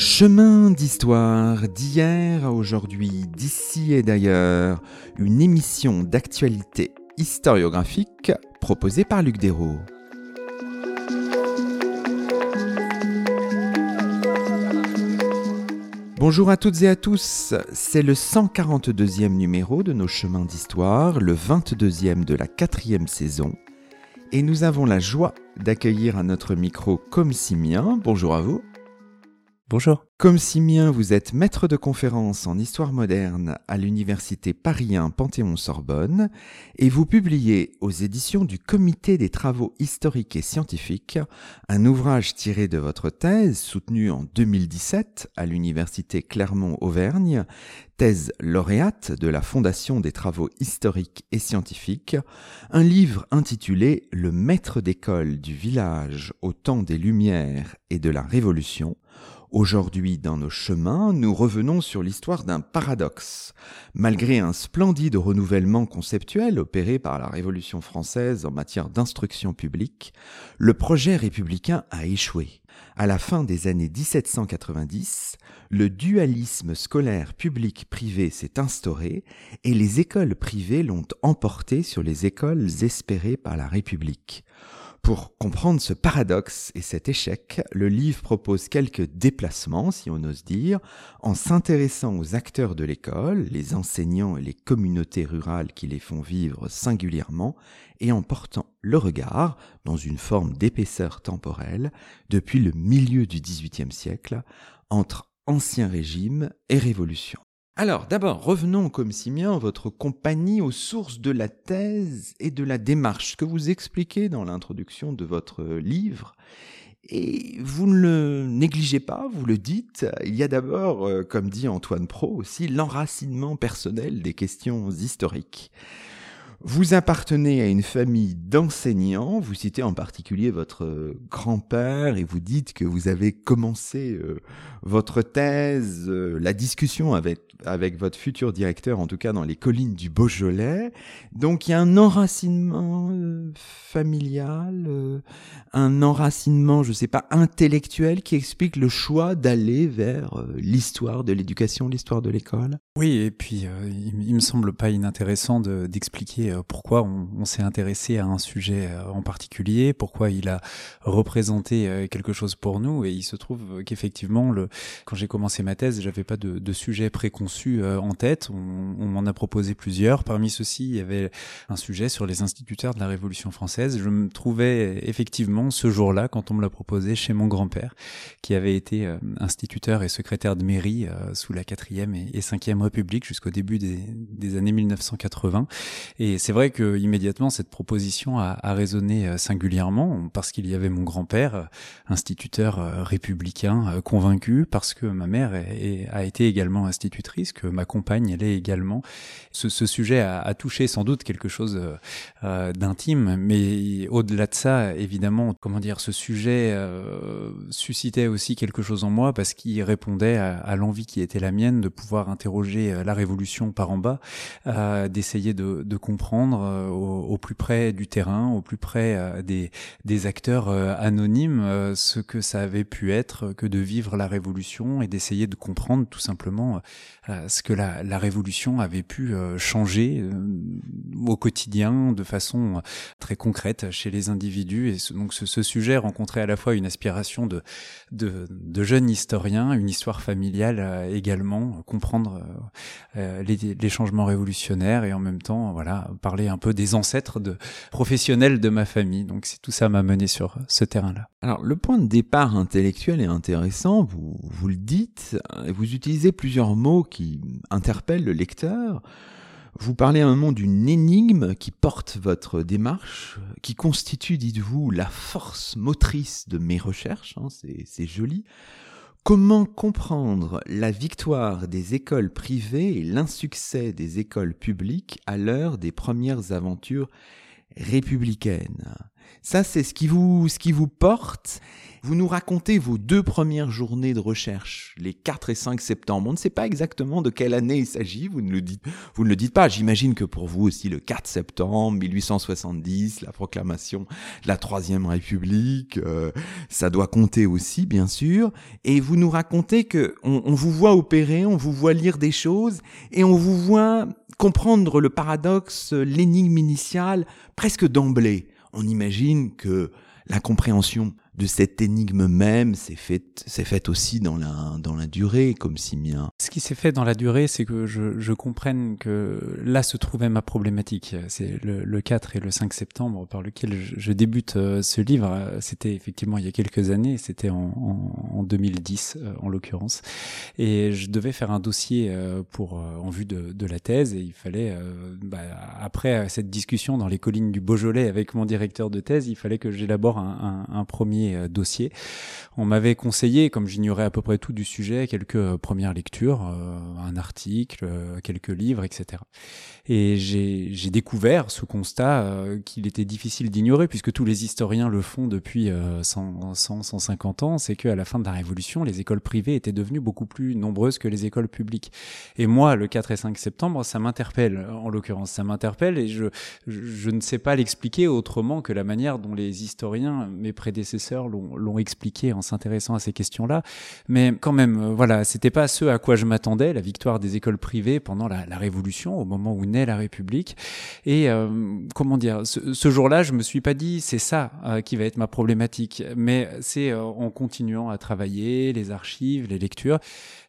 Chemin d'histoire d'hier à aujourd'hui, d'ici et d'ailleurs, une émission d'actualité historiographique proposée par Luc Dérault. Bonjour à toutes et à tous, c'est le 142e numéro de nos chemins d'histoire, le 22e de la quatrième saison, et nous avons la joie d'accueillir à notre micro Comme Simien. Bonjour à vous. Bonjour. Comme Simien, vous êtes maître de conférence en histoire moderne à l'université Paris Panthéon-Sorbonne et vous publiez aux éditions du Comité des travaux historiques et scientifiques un ouvrage tiré de votre thèse soutenue en 2017 à l'université Clermont-Auvergne, thèse lauréate de la Fondation des travaux historiques et scientifiques, un livre intitulé Le maître d'école du village au temps des Lumières et de la Révolution Aujourd'hui, dans nos chemins, nous revenons sur l'histoire d'un paradoxe. Malgré un splendide renouvellement conceptuel opéré par la Révolution française en matière d'instruction publique, le projet républicain a échoué. À la fin des années 1790, le dualisme scolaire public-privé s'est instauré et les écoles privées l'ont emporté sur les écoles espérées par la République. Pour comprendre ce paradoxe et cet échec, le livre propose quelques déplacements, si on ose dire, en s'intéressant aux acteurs de l'école, les enseignants et les communautés rurales qui les font vivre singulièrement, et en portant le regard, dans une forme d'épaisseur temporelle, depuis le milieu du XVIIIe siècle, entre ancien régime et révolution. Alors, d'abord, revenons comme Simien, votre compagnie, aux sources de la thèse et de la démarche, que vous expliquez dans l'introduction de votre livre. Et vous ne le négligez pas, vous le dites, il y a d'abord, euh, comme dit Antoine Pro aussi, l'enracinement personnel des questions historiques. Vous appartenez à une famille d'enseignants, vous citez en particulier votre grand-père et vous dites que vous avez commencé euh, votre thèse, euh, la discussion avec, avec votre futur directeur, en tout cas dans les collines du Beaujolais. Donc il y a un enracinement euh, familial, un enracinement, je ne sais pas, intellectuel qui explique le choix d'aller vers l'histoire de l'éducation, l'histoire de l'école. Oui, et puis il, il, me semble pas inintéressant d'expliquer euh, pourquoi on, s'est intéressé à un sujet euh, en particulier, pourquoi il a représenté euh, quelque chose pour nous. Et il se trouve qu'effectivement, quand j'ai commencé ma thèse, j'avais pas de, de, sujet préconçu en tête. On, on m'en a proposé plusieurs. Parmi ceux-ci, il y avait un sujet sur les instituteurs de la Révolution française. Je me trouvais effectivement ce jour-là, quand on me l'a proposé, chez mon grand-père, qui avait été instituteur et secrétaire de mairie sous la quatrième et cinquième République jusqu'au début des, années 1980. Et c'est vrai que immédiatement cette proposition a, résonné euh, singulièrement parce qu'il y avait mon grand-père, euh, instituteur euh, républicain convaincu, parce que ma mère a été également institutrice, que ma compagne elle est également. Ce, sujet a, touché sans doute quelque chose d'intime, mais au-delà de ça, évidemment, comment dire, ce sujet suscitait aussi quelque chose en moi parce qu'il répondait à l'envie qui était la mienne de pouvoir interroger la révolution par en bas, euh, d'essayer de, comprendre prendre euh, au, plus près du terrain, au plus près euh, des, acteurs euh, anonymes, ce que ça avait pu être que de vivre la révolution et d'essayer de comprendre tout simplement ce que la, la révolution avait pu changer au quotidien de façon très concrète chez les individus. Et donc ce, ce, sujet rencontrait à la fois une aspiration de, de, de jeunes historiens, une histoire familiale également, comprendre les, les changements révolutionnaires et en même temps, voilà, parler un peu des ancêtres de professionnels de ma famille. Donc c'est tout ça m'a mené sur ce terrain-là. Alors le point de départ intellectuel est intéressant, vous, vous le dites, vous utilisez plusieurs mots qui interpellent le lecteur. Vous parlez à un moment d'une énigme qui porte votre démarche, qui constitue, dites-vous, la force motrice de mes recherches, hein, c'est joli. Comment comprendre la victoire des écoles privées et l'insuccès des écoles publiques à l'heure des premières aventures républicaine. Ça, c'est ce qui vous, ce qui vous porte. Vous nous racontez vos deux premières journées de recherche, les 4 et 5 septembre. On ne sait pas exactement de quelle année il s'agit, vous ne le dites, vous ne le dites pas. J'imagine que pour vous aussi, le 4 septembre 1870, la proclamation de la Troisième République, euh, ça doit compter aussi, bien sûr. Et vous nous racontez que on, on vous voit opérer, on vous voit lire des choses, et on vous voit comprendre le paradoxe, l'énigme initiale, presque d'emblée. On imagine que la compréhension de cette énigme même s'est faite aussi dans la dans la durée comme si bien ce qui s'est fait dans la durée c'est que je, je comprenne que là se trouvait ma problématique. C'est le, le 4 et le 5 septembre par lequel je, débute euh, ce livre. C'était effectivement il y a quelques années c'était en, en, en 2010 euh, en l'occurrence. Et je devais faire un dossier euh, pour en vue de, de la thèse et il fallait bah, après cette discussion dans les collines du Beaujolais avec mon directeur de thèse il fallait que j'élabore un premier euh, dossier. On m'avait conseillé, comme j'ignorais à peu près tout du sujet, quelques euh, premières lectures, euh, un article, quelques livres, etc. Et j'ai découvert ce constat qu'il était difficile d'ignorer, puisque tous les historiens le font depuis 100, 100 150 ans, c'est qu'à la fin de la Révolution, les écoles privées étaient devenues beaucoup plus nombreuses que les écoles publiques. Et moi, le 4 et 5 septembre, ça m'interpelle, en l'occurrence, ça m'interpelle, et je ne sais pas l'expliquer autrement que la manière dont les historiens, mes prédécesseurs, l'ont expliqué en s'intéressant à ces questions-là. Mais quand même, euh, voilà, c'était pas ce à quoi je m'attendais, la victoire des écoles privées pendant la, Révolution, au moment où naît la République. Et euh, comment dire, ce, jour-là, je me suis pas dit c'est ça euh, qui va être ma problématique, mais c'est en continuant à travailler les archives, les lectures,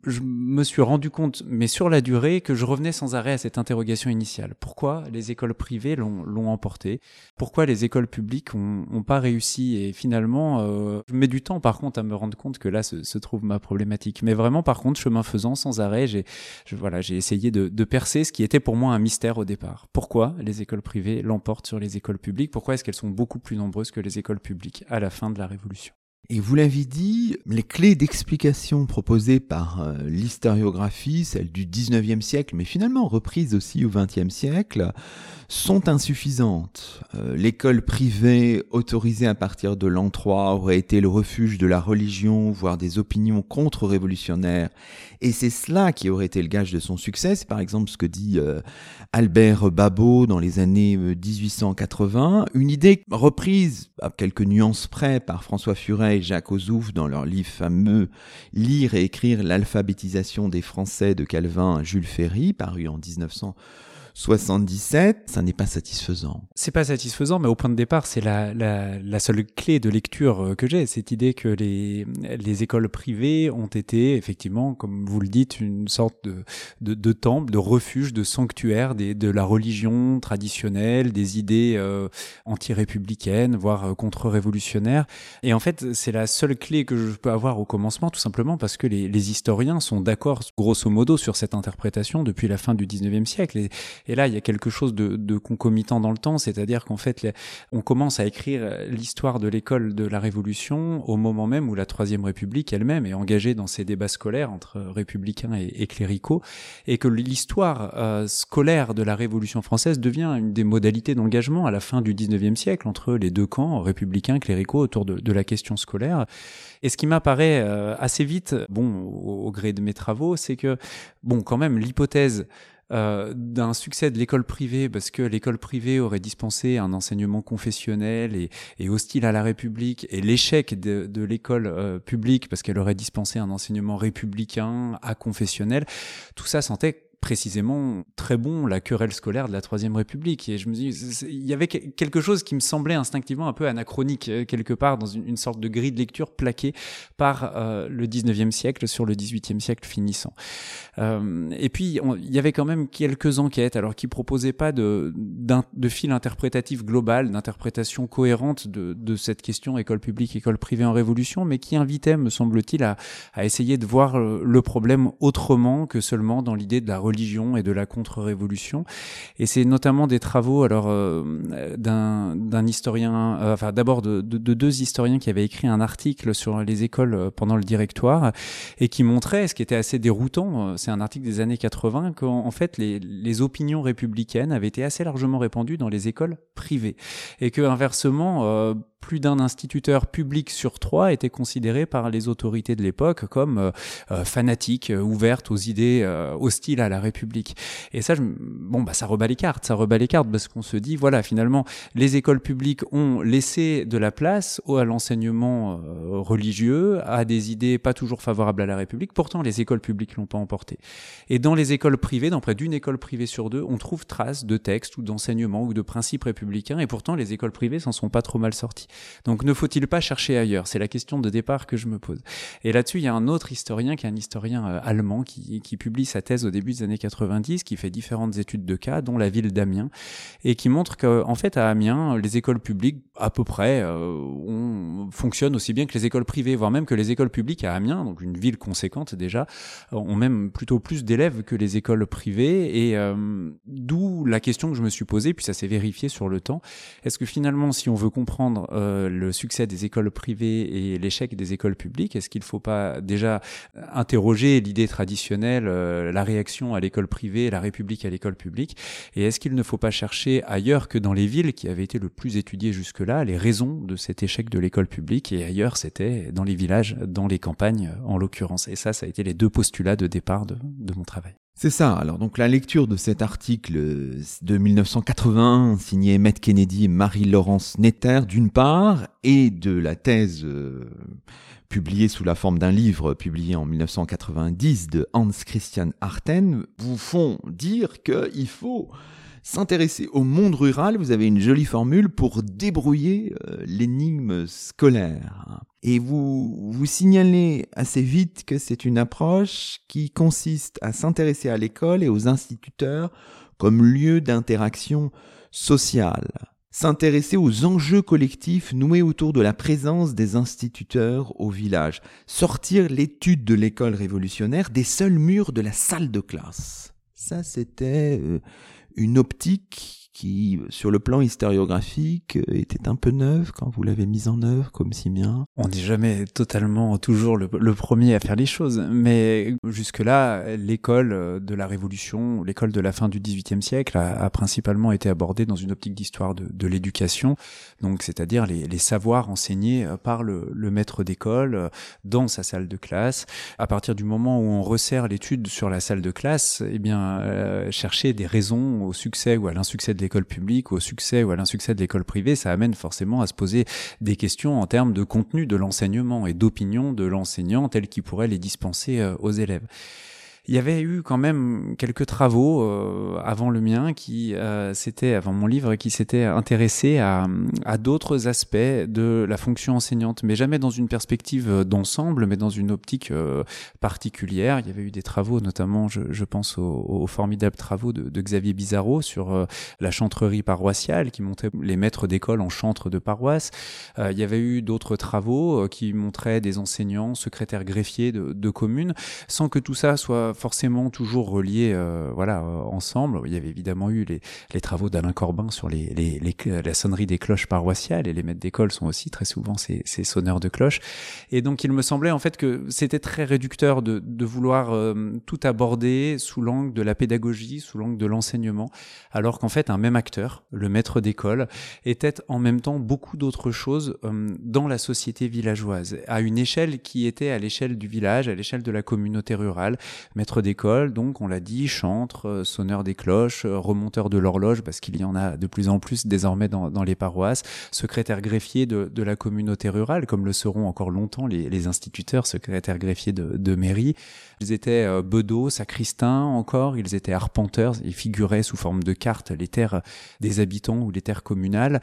je me suis rendu compte, mais sur la durée, que je revenais sans arrêt à cette interrogation initiale. Pourquoi les écoles privées l'ont emporté? Pourquoi les écoles publiques n'ont pas réussi? Et finalement, euh, je mets du temps par contre à me rendre compte que là se, trouve ma problématique. Mais vraiment, par contre, chemin faisant, sans arrêt, j'ai voilà, essayé de, de percer ce qui était pour moi un mystère au départ. Pourquoi les écoles privées l'emportent sur les écoles publiques? Pourquoi est-ce qu'elles sont beaucoup plus nombreuses que les écoles publiques? À la fin de la Révolution et vous l'avez dit, les clés d'explication proposées par euh, l'historiographie, celles du 19e siècle, mais finalement reprises aussi au 20e siècle, sont insuffisantes. Euh, l'école privée autorisée à partir de l'an 3 aurait été le refuge de la religion, voire des opinions contre-révolutionnaires. Et c'est cela qui aurait été le gage de son succès. C'est par exemple ce que dit euh, Albert Babot dans les années 1880. Une idée reprise à quelques nuances près par François Furet Jacques Ozouf dans leur livre fameux Lire et écrire l'alphabétisation des Français de Calvin Jules Ferry, paru en 1900. 77, ça n'est pas satisfaisant. C'est pas satisfaisant, mais au point de départ, c'est la, seule clé de lecture euh, que j'ai, cette idée que les, les écoles privées ont été effectivement, comme vous le dites, une sorte de, temple, de refuge, de sanctuaire de la religion traditionnelle, des idées euh, anti-républicaines, voire euh, contre-révolutionnaires. Et en fait, c'est la seule clé que je peux avoir au commencement, tout simplement parce que les, historiens sont d'accord, grosso modo, sur cette interprétation depuis la fin du 19e siècle. Et là, il y a quelque chose de, concomitant dans le temps, c'est-à-dire qu'en fait, on commence à écrire l'histoire de l'école de la Révolution au moment même où la Troisième République elle-même est engagée dans ces débats scolaires entre républicains et, cléricaux, et que l'histoire euh, scolaire de la Révolution française devient une des modalités d'engagement à la fin du 19e siècle entre les deux camps, républicains, cléricaux, autour de, la question scolaire. Et ce qui m'apparaît euh, assez vite, bon, au gré de mes travaux, c'est que, bon, quand même, l'hypothèse euh, d'un succès de l'école privée parce que l'école privée aurait dispensé un enseignement confessionnel et, hostile à la République et l'échec de, de l'école euh, publique parce qu'elle aurait dispensé un enseignement républicain à confessionnel, tout ça sentait précisément très bon la querelle scolaire de la Troisième République. Et je me dis, il y avait quelque chose qui me semblait instinctivement un peu anachronique, euh, quelque part, dans une, sorte de grille de lecture plaquée par euh, le 19e siècle sur le 18e siècle finissant. Euh, et puis, il y avait quand même quelques enquêtes, alors qui proposaient pas de, de fil interprétatif global, d'interprétation cohérente de, de cette question école publique, école privée en révolution, mais qui invitaient, me semble-t-il, à, à essayer de voir le problème autrement que seulement dans l'idée de la religion et de la contre-révolution. Et c'est notamment des travaux alors euh, d'un historien, euh, enfin d'abord de, de, de, deux historiens qui avaient écrit un article sur les écoles pendant le directoire et qui montrait, ce qui était assez déroutant, c'est un article des années 80, qu'en fait les, les opinions républicaines avaient été assez largement répandues dans les écoles privées et que inversement plus d'un instituteur public sur trois était considéré par les autorités de l'époque comme euh, euh fanatique, euh, ouverte aux idées euh, hostiles à la République. Et ça, je, bon, bah, ça rebat les cartes, ça rebat les cartes parce qu'on se dit, voilà, finalement, les écoles publiques ont laissé de la place à l'enseignement religieux, à des idées pas toujours favorables à la République. Pourtant, les écoles publiques l'ont pas emporté. Et dans les écoles privées, dans près d'une école privée sur deux, on trouve trace de textes ou d'enseignements ou de principes républicains. Et pourtant, les écoles privées s'en sont pas trop mal sorties. Donc ne faut-il pas chercher ailleurs? C'est la question de départ que je me pose. Et là-dessus, il y a un autre historien qui est un historien euh, allemand qui, publie sa thèse au début des années 90, qui fait différentes études de cas, dont la ville d'Amiens, et qui montre qu'en fait à Amiens, les écoles publiques à peu près euh, on, fonctionnent aussi bien que les écoles privées, voire même que les écoles publiques à Amiens, donc une ville conséquente déjà, ont même plutôt plus d'élèves que les écoles privées. Et euh, d'où la question que je me suis posée, puis ça s'est vérifié sur le temps. Est-ce que finalement, si on veut comprendre euh, le succès des écoles privées et l'échec des écoles publiques Est-ce qu'il ne faut pas déjà interroger l'idée traditionnelle, euh, la réaction à l'école privée, la République à l'école publique Et est-ce qu'il ne faut pas chercher ailleurs que dans les villes qui avaient été le plus étudiées jusque-là les raisons de cet échec de l'école publique Et ailleurs, c'était dans les villages, dans les campagnes en l'occurrence? Et ça, ça a été les deux postulats de départ de, de mon travail. C'est ça. Alors donc la lecture de cet article de 1980 signé Emmett Kennedy et Marie-Laurence Netter d'une part et de la thèse euh, publiée sous la forme d'un livre publié en 1990 de Hans Christian Arten vous font dire qu'il faut s'intéresser au monde rural, vous avez une jolie formule pour débrouiller euh, l'énigme scolaire. Et vous vous signalez assez vite que c'est une approche qui consiste à s'intéresser à l'école et aux instituteurs comme lieu d'interaction sociale. S'intéresser aux enjeux collectifs noués autour de la présence des instituteurs au village. Sortir l'étude de l'école révolutionnaire des seuls murs de la salle de classe. Ça, c'était euh, une optique qui, sur le plan historiographique, était un peu neuve quand vous l'avez mise en œuvre, comme si bien. On n'est jamais totalement toujours le, premier à faire les choses, mais jusque-là, l'école de la Révolution, l'école de la fin du XVIIIe siècle, a, principalement été abordée dans une optique d'histoire de, l'éducation, donc c'est-à-dire les, savoirs enseignés par le, le maître d'école dans sa salle de classe. À partir du moment où on resserre l'étude sur la salle de classe, eh bien, euh, chercher des raisons au succès ou à l'insuccès de l'école publique, au succès ou à l'insuccès de l'école privée, ça amène forcément à se poser des questions en termes de contenu de l'enseignement et d'opinion de l'enseignant tel qu'il pourrait les dispenser euh, aux élèves il y avait eu quand même quelques travaux euh, avant le mien qui euh, s'étaient avant mon livre qui s'étaient intéressés à, d'autres aspects de la fonction enseignante mais jamais dans une perspective d'ensemble mais dans une optique euh, particulière. Il y avait eu des travaux notamment je, pense aux, formidables travaux de, Xavier Bizarro sur euh, la chantrerie paroissiale qui montrait les maîtres d'école en chantre de paroisse. Euh, il y avait eu d'autres travaux qui montraient des enseignants secrétaires greffiers de, de communes sans que tout ça soit forcément toujours reliés euh, voilà, euh, ensemble. Il y avait évidemment eu les, travaux d'Alain Corbin sur les, les, la sonnerie des cloches paroissiales et les maîtres d'école sont aussi très souvent ces, sonneurs de cloches. Et donc il me semblait en fait que c'était très réducteur de, vouloir euh, tout aborder sous l'angle de la pédagogie, sous l'angle de l'enseignement, alors qu'en fait un même acteur, le maître d'école, était en même temps beaucoup d'autres choses euh, dans la société villageoise, à une échelle qui était à l'échelle du village, à l'échelle de la communauté rurale d'école, donc on l'a dit, chantre, euh, sonneur des cloches, euh, remonteur de l'horloge, parce qu'il y en a de plus en plus désormais dans, les paroisses, secrétaire greffier de, la communauté rurale, comme le seront encore longtemps les, instituteurs, secrétaires greffiers de, mairie. Ils étaient euh, bedeaux, sacristains encore, ils étaient arpenteurs, ils figuraient sous forme de cartes les terres des habitants ou les terres communales.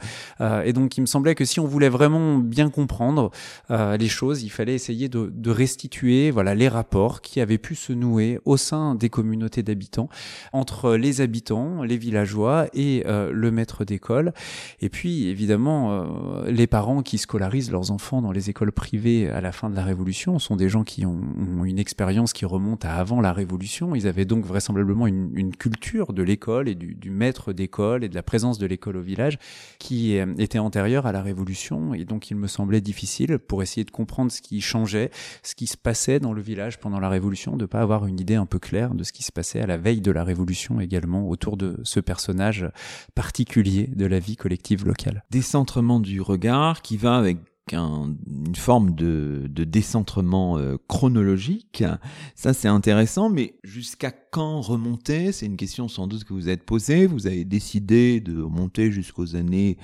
Et donc il me semblait que si on voulait vraiment bien comprendre les choses, il fallait essayer de, de restituer voilà les rapports qui avaient pu se nouer au sein des communautés d'habitants, entre les habitants, les villageois et euh, le maître d'école. Et puis, évidemment, euh, les parents qui scolarisent leurs enfants dans les écoles privées à la fin de la Révolution sont des gens qui ont, une expérience qui remonte à avant la Révolution. Ils avaient donc vraisemblablement une, culture de l'école et du, du maître d'école et de la présence de l'école au village qui était antérieure à la Révolution. Et donc, il me semblait difficile pour essayer de comprendre ce qui changeait, ce qui se passait dans le village pendant la Révolution, de pas avoir une idée un peu claire de ce qui se passait à la veille de la Révolution également autour de ce personnage particulier de la vie collective locale. Décentrement du regard qui va avec une forme de, décentrement euh, chronologique. Ça, c'est intéressant, mais jusqu'à quand remonter? C'est une question sans doute que vous êtes posée. Vous avez décidé de remonter jusqu'aux années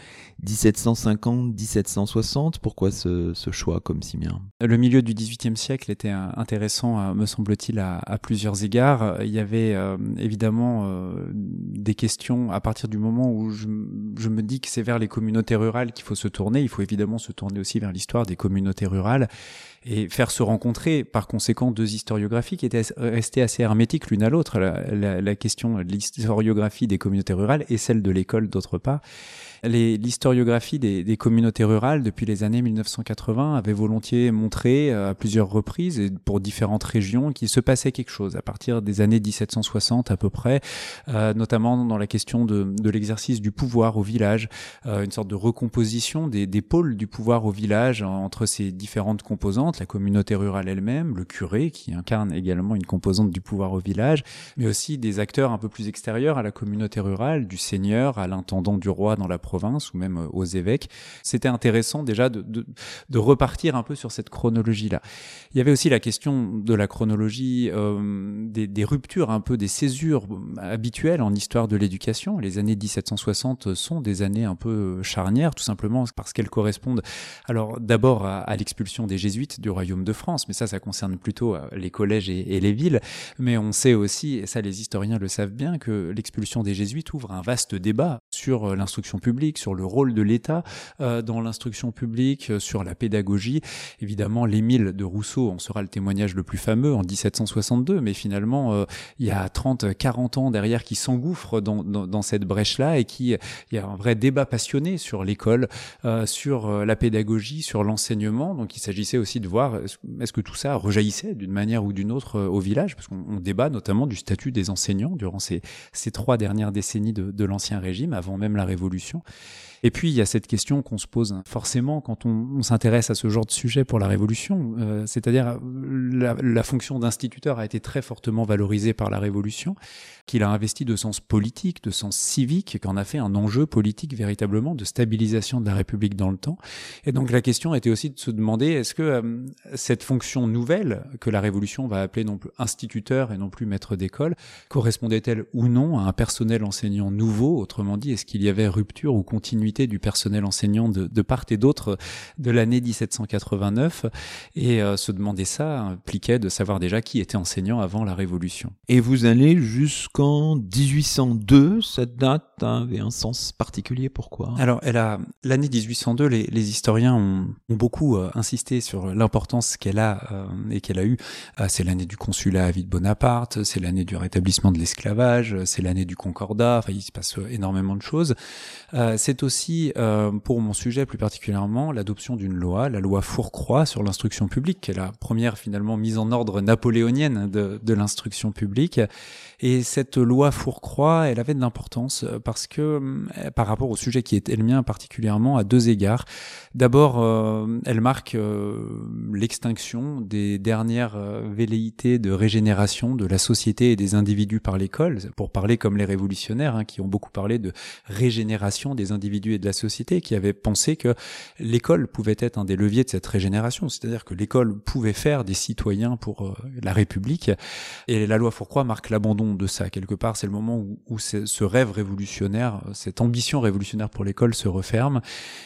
1750-1760. Pourquoi ce, choix comme Simien? Le milieu du XVIIIe siècle était intéressant, euh, me semble-t-il, à, plusieurs égards. Il y avait euh, évidemment euh, des questions à partir du moment où je me dis que c'est vers les communautés rurales qu'il faut se tourner. Il faut évidemment se tourner aussi vers l'histoire des communautés rurales et faire se rencontrer par conséquent deux historiographies qui étaient restées assez hermétiques l'une à l'autre, la, question de l'historiographie des communautés rurales et celle de l'école d'autre part l'historiographie des, des, communautés rurales depuis les années 1980 avait volontiers montré euh, à plusieurs reprises et pour différentes régions qu'il se passait quelque chose. À partir des années 1760 à peu près, euh, notamment dans la question de, de l'exercice du pouvoir au village, euh, une sorte de recomposition des, des, pôles du pouvoir au village entre ces différentes composantes, la communauté rurale elle-même, le curé qui incarne également une composante du pouvoir au village, mais aussi des acteurs un peu plus extérieurs à la communauté rurale, du seigneur à l'intendant du roi dans la province ou même euh, aux évêques. C'était intéressant déjà de, repartir un peu sur cette chronologie-là. Il y avait aussi la question de la chronologie, euh, des, ruptures, un peu des césures habituelles en histoire de l'éducation. Les années 1760 sont des années un peu charnières, tout simplement parce qu'elles correspondent alors d'abord à, l'expulsion des jésuites du royaume de France, mais ça, ça concerne plutôt euh, les collèges et les villes. Mais on sait aussi, et ça les historiens le savent bien, que l'expulsion des jésuites ouvre un vaste débat sur l'instruction publique sur le rôle de l'État euh, dans l'instruction publique, euh, sur la pédagogie. Évidemment, l'Émile de Rousseau en sera le témoignage le plus fameux en 1762, mais finalement, euh, il y a 30, 40 ans derrière qui s'engouffrent dans, dans, dans, cette brèche-là et qui, il y a un vrai débat passionné sur l'école, sur la pédagogie, sur l'enseignement. Donc, il s'agissait aussi de voir est-ce que tout ça rejaillissait d'une manière ou d'une autre au village, parce qu'on débat notamment du statut des enseignants durant ces, ces trois dernières décennies de, de l'Ancien Régime, avant même la Révolution. Et puis, il y a cette question qu'on se pose forcément quand on, s'intéresse à ce genre de sujet pour la Révolution, euh, c'est-à-dire la, la, fonction d'instituteur a été très fortement valorisée par la Révolution, qu'il a investi de sens politique, de sens civique, qu'en a fait un enjeu politique véritablement de stabilisation de la République dans le temps. Et donc la question était aussi de se demander est-ce que euh, cette fonction nouvelle que la Révolution va appeler non plus instituteur et non plus maître d'école correspondait-elle ou non à un personnel enseignant nouveau Autrement dit, est-ce qu'il y avait rupture ou continuité du personnel enseignant de, de part et d'autre de l'année 1789 Et euh, se demander ça impliquait de savoir déjà qui était enseignant avant la Révolution. Et vous allez jusqu'en 1802, cette date avait un sens particulier, pourquoi? Alors, elle a l'année 1802, les, les historiens ont, ont beaucoup euh, insisté sur l'importance qu'elle a euh, et qu'elle a eu. Euh, c'est l'année du consulat à vie de Bonaparte, c'est l'année du rétablissement de l'esclavage, c'est l'année du concordat, enfin, il se passe énormément de choses. Euh, c'est aussi, euh, pour mon sujet plus particulièrement, l'adoption d'une loi, la loi Fourcroy sur l'instruction publique, qui est la première finalement mise en ordre napoléonienne de, de l'instruction publique. Et cette loi Fourcroy, elle avait de l'importance euh, parce que, euh, par rapport au sujet qui est le mien particulièrement, à deux égards. D'abord, euh, elle marque l'extinction des dernières velléités de régénération de la société et des individus par l'école, pour parler comme les révolutionnaires, hein, qui ont beaucoup parlé de régénération des individus et de la société qui avait pensé que l'école pouvait être un des leviers de cette régénération, c'est-à-dire que l'école pouvait faire des citoyens pour la République. Et la loi Fourcroy marque l'abandon de ça. Quelque part, c'est le moment où, où ce rêve révolutionnaire, cette ambition révolutionnaire pour l'école se referme.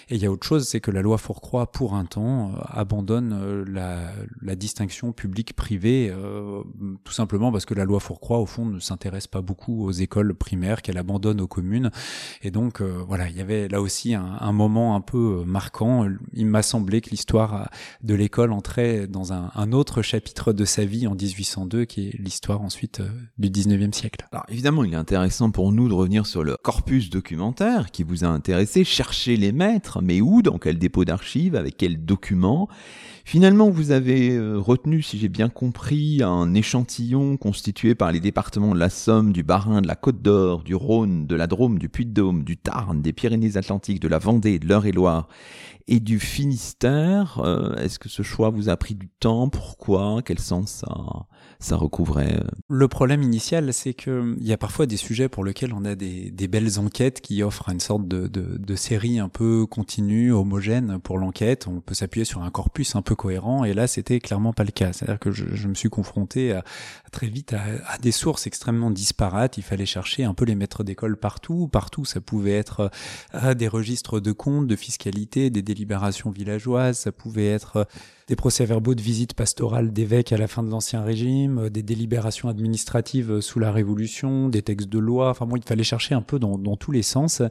Et il y a autre chose, c'est que la loi Fourcroy, pour un temps, euh, abandonne euh, la, distinction publique-privée, euh, tout simplement parce que la loi Fourcroy, au fond, ne s'intéresse pas beaucoup aux écoles primaires, qu'elle abandonne aux communes. Et donc, voilà, il y avait là aussi un, moment un peu marquant. Il m'a semblé que l'histoire de l'école entrait dans un, autre chapitre de sa vie en 1802, qui est l'histoire ensuite du 19e siècle. Alors évidemment, il est intéressant pour nous de revenir sur le corpus documentaire qui vous a intéressé, chercher les maîtres, mais où, dans quel dépôt d'archives, avec quels documents Finalement, vous avez euh, retenu, si j'ai bien compris, un échantillon constitué par les départements de la Somme, du Bas-Rhin, de la Côte d'Or, du Rhône, de la Drôme, du Puy-de-Dôme, du Tarn, des Pyrénées-Atlantiques, de la Vendée, de l'Eure-et-Loire et du Finistère. Euh, est-ce que ce choix vous a pris du temps? Pourquoi? Quel sens ça, ça recouvrait euh? Le problème initial, c'est qu'il y a parfois des sujets pour lesquels on a des, belles enquêtes qui offrent une sorte de, série un peu continue, homogène pour l'enquête. On peut s'appuyer sur un corpus un peu cohérent, et là, c'était clairement pas le cas. C'est-à-dire que je, me suis confronté très vite à, des sources extrêmement disparates. Il fallait chercher un peu les maîtres d'école partout. Partout, ça pouvait être euh, des registres de comptes, de fiscalité, des libération villageoise, ça pouvait être euh, des procès-verbaux de visite pastorale d'évêques à la fin de l'Ancien Régime, euh, des délibérations administratives euh, sous la Révolution, des textes de loi. Enfin bon, il fallait chercher un peu dans, dans tous les sens.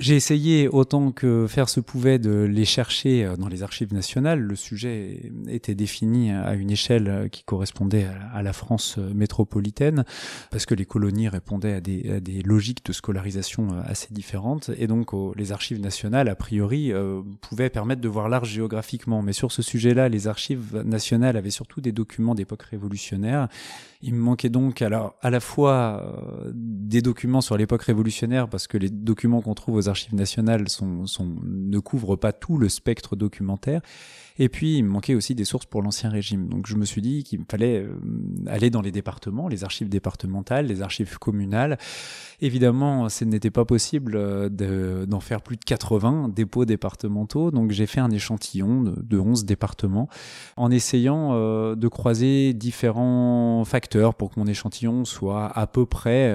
J'ai essayé autant que faire se pouvait de les chercher euh, dans les archives nationales. Le sujet était défini à une échelle euh, qui correspondait à la France euh, métropolitaine, parce que les colonies répondaient à des, logiques de scolarisation assez différentes. Et donc les archives nationales, a priori, pouvaient permettre de voir large géographiquement. Mais sur ce sujet-là, les archives nationales avaient surtout des documents d'époque révolutionnaire. Il me manquait donc à la fois des documents sur l'époque révolutionnaire, parce que les documents qu'on trouve aux archives nationales ne couvrent pas tout le spectre documentaire. Et puis, il me manquait aussi des sources pour l'Ancien Régime. Donc, je me suis dit qu'il fallait euh, aller dans les départements, les archives départementales, les archives communales. Évidemment, ce n'était pas possible euh, d'en faire plus de 80 dépôts départementaux. Donc, j'ai fait un échantillon de, de 11 départements en essayant euh, de croiser différents facteurs pour que mon échantillon soit à peu près,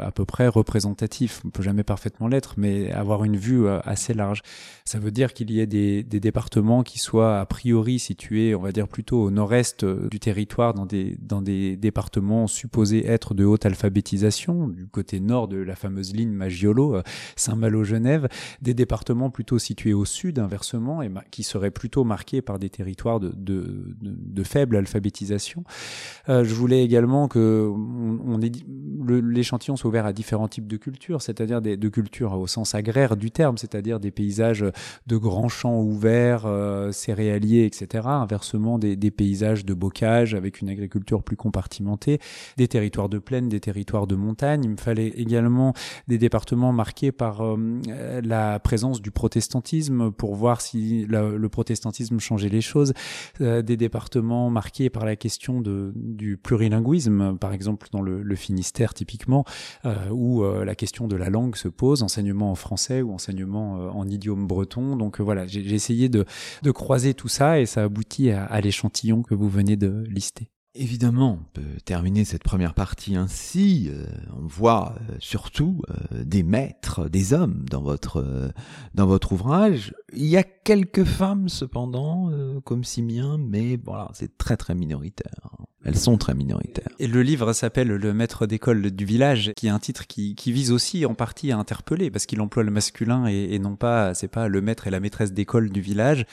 à peu près représentatif. On peut jamais parfaitement l'être, mais avoir une vue assez large. Ça veut dire qu'il y ait des, départements qui soient a priori situé, on va dire plutôt au nord-est euh, du territoire, dans des, dans des départements supposés être de haute alphabétisation, du côté nord de la fameuse ligne Maggiolo, euh, Saint-Malo-Genève, des départements plutôt situés au sud, inversement, et qui seraient plutôt marqués par des territoires de, de, faible alphabétisation. Euh, je voulais également que on, on l'échantillon soit ouvert à différents types de cultures, c'est-à-dire des, de cultures au sens agraire du terme, c'est-à-dire des paysages de grands champs ouverts, euh, céréaliers, etc. Inversement, des, paysages de bocage avec une agriculture plus compartimentée, des territoires de plaine, des territoires de montagne. Il me fallait également des départements marqués par euh, la présence du protestantisme pour voir si le protestantisme changeait les choses. Euh, des départements marqués par la question du plurilinguisme, par exemple dans le, Finistère typiquement, euh, où euh, la question de la langue se pose, enseignement en français ou enseignement euh, en idiome breton. Donc voilà, j'ai essayé de, croiser tout ça et ça aboutit à, l'échantillon que vous venez de lister. Évidemment, on peut terminer cette première partie ainsi. On voit surtout des maîtres, des hommes dans votre dans votre ouvrage. Il y a quelques femmes cependant, comme Simien, mais voilà, c'est très très minoritaire. Elles sont très minoritaires. Et le livre s'appelle Le maître d'école du village, qui est un titre qui, qui vise aussi en partie à interpeller, parce qu'il emploie le masculin et, et non pas, c'est pas le maître et la maîtresse d'école du village,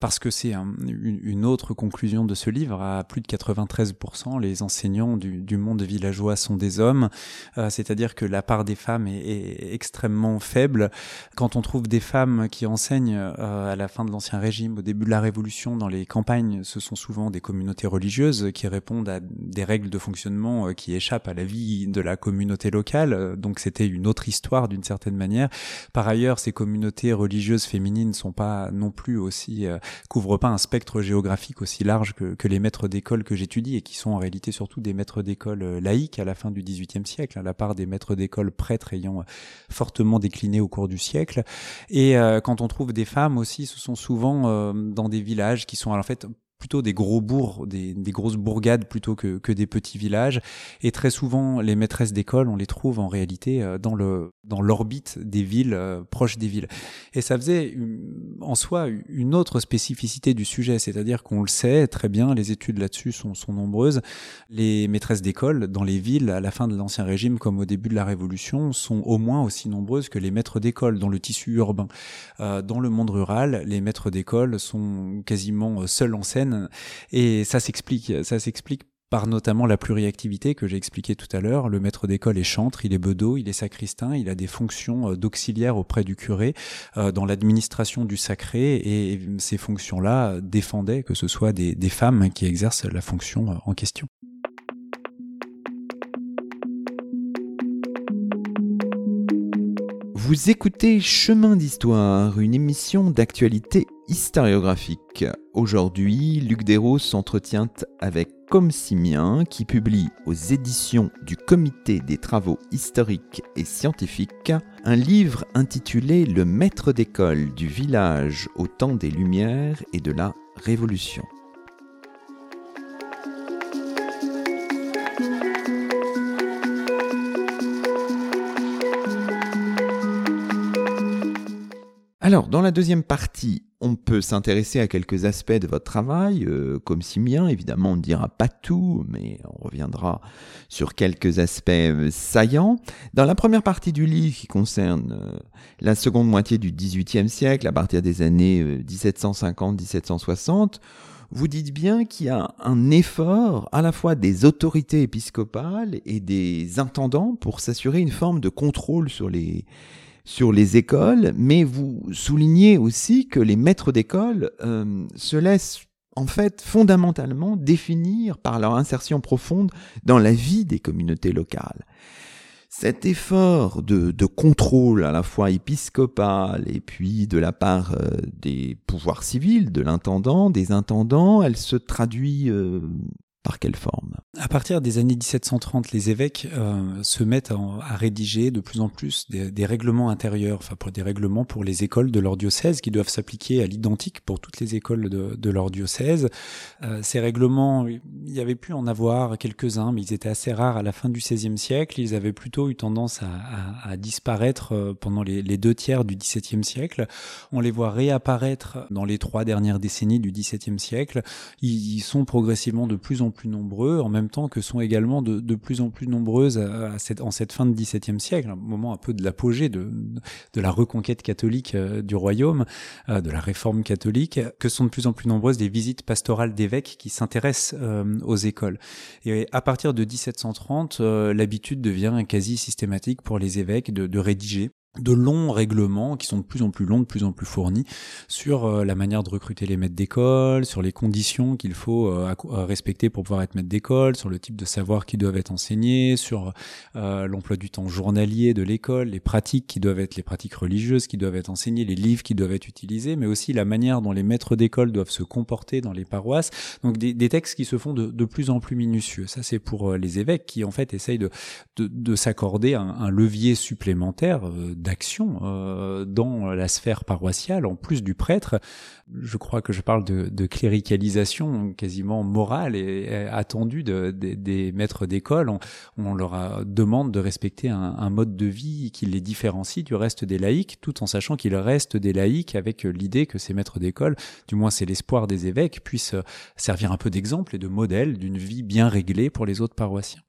parce que c'est un, une autre conclusion de ce livre. À plus de 93%, les enseignants du, du monde villageois sont des hommes, euh, c'est-à-dire que la part des femmes est, est, extrêmement faible. Quand on trouve des femmes qui enseignent euh, à la fin de l'Ancien Régime, au début de la Révolution, dans les campagnes, ce sont souvent des communautés religieuses qui répondent à des règles de fonctionnement euh, qui échappent à la vie de la communauté locale. Euh, donc c'était une autre histoire d'une certaine manière. Par ailleurs, ces communautés religieuses féminines sont pas non plus aussi euh, couvrent pas un spectre géographique aussi large que, que les maîtres d'école que j'étudie et qui sont en réalité surtout des maîtres d'école laïques à la fin du XVIIIe siècle, à la part des maîtres d'école prêtres ayant fortement décliné au cours du siècle. Et quand on trouve des femmes aussi, ce sont souvent dans des villages qui sont en fait plutôt des gros bourgs, des, grosses bourgades plutôt que, que des petits villages. Et très souvent, les maîtresses d'école, on les trouve en réalité euh, dans le dans l'orbite des villes, euh, proches des villes. Et ça faisait en soi une autre spécificité du sujet, c'est-à-dire qu'on le sait très bien, les études là-dessus sont, sont nombreuses. Les maîtresses d'école dans les villes à la fin de l'Ancien Régime comme au début de la Révolution sont au moins aussi nombreuses que les maîtres d'école dans le tissu urbain. Euh, dans le monde rural, les maîtres d'école sont quasiment seuls en scène et ça s'explique. Par notamment la pluriactivité que j'ai expliqué tout à l'heure. Le maître d'école est chantre, il est bedeau, il est sacristain, il a des fonctions euh, d'auxiliaire auprès du curé euh, dans l'administration du sacré et ces fonctions-là défendaient que ce soit des, des femmes qui exercent la fonction euh, en question. Vous écoutez Chemin d'Histoire, une émission d'actualité historiographique. Aujourd'hui, Luc Desros s'entretient avec Comme Simien qui publie aux éditions du Comité des travaux historiques et scientifiques un livre intitulé Le maître d'école du village au temps des Lumières et de la Révolution. Alors, dans la deuxième partie, on peut s'intéresser à quelques aspects de votre travail, euh, comme Simien, évidemment on ne dira pas tout, mais on reviendra sur quelques aspects euh, saillants. Dans la première partie du livre qui concerne euh, la seconde moitié du XVIIIe siècle, à partir des années 1750-1760, vous dites bien qu'il y a un effort à la fois des autorités épiscopales et des intendants pour s'assurer une forme de contrôle sur les sur les écoles, mais vous soulignez aussi que les maîtres d'école euh, se laissent en fait fondamentalement définir par leur insertion profonde dans la vie des communautés locales. Cet effort de, contrôle à la fois épiscopal et puis de la part euh, des pouvoirs civils, de l'intendant, des intendants, elle se traduit euh, par quelle forme? À partir des années 1730, les évêques euh, se mettent à, rédiger de plus en plus des, règlements intérieurs, enfin des règlements pour les écoles de leur diocèse qui doivent s'appliquer à l'identique pour toutes les écoles de, leur diocèse. Euh, ces règlements, il y avait pu en avoir quelques-uns, mais ils étaient assez rares à la fin du XVIe siècle. Ils avaient plutôt eu tendance à, disparaître euh, pendant les, deux tiers du XVIIe siècle. On les voit réapparaître dans les trois dernières décennies du XVIIe siècle. Ils, ils sont progressivement de plus en plus nombreux, en même temps que sont également de, de plus en plus nombreuses à, cette, en cette fin de XVIIe siècle, un moment un peu de l'apogée de, de la reconquête catholique euh, du royaume, euh, de la réforme catholique, que sont de plus en plus nombreuses des visites pastorales d'évêques qui s'intéressent euh, aux écoles. Et à partir de 1730, l'habitude devient quasi systématique pour les évêques de, de rédiger de longs règlements qui sont de plus en plus longs, de plus en plus fournis sur euh, la manière de recruter les maîtres d'école, sur les conditions qu'il faut euh, respecter pour pouvoir être maître d'école, sur le type de savoir qui doivent être enseignés, sur euh, l'emploi du temps journalier de l'école, les pratiques qui doivent être les pratiques religieuses qui doivent être enseignées, les livres qui doivent être utilisés, mais aussi la manière dont les maîtres d'école doivent se comporter dans les paroisses. Donc des, textes qui se font de, de, plus en plus minutieux. Ça c'est pour les évêques qui en fait essayent de, de, de s'accorder un, levier supplémentaire d'action euh, dans la sphère paroissiale, en plus du prêtre. Je crois que je parle de, de cléricalisation quasiment morale et, attendue de, des maîtres d'école. On, on, leur demande de respecter un, un, mode de vie qui les différencie du reste des laïcs, tout en sachant qu'il reste des laïcs avec l'idée que ces maîtres d'école, du moins c'est l'espoir des évêques, puissent servir un peu d'exemple et de modèle d'une vie bien réglée pour les autres paroissiens.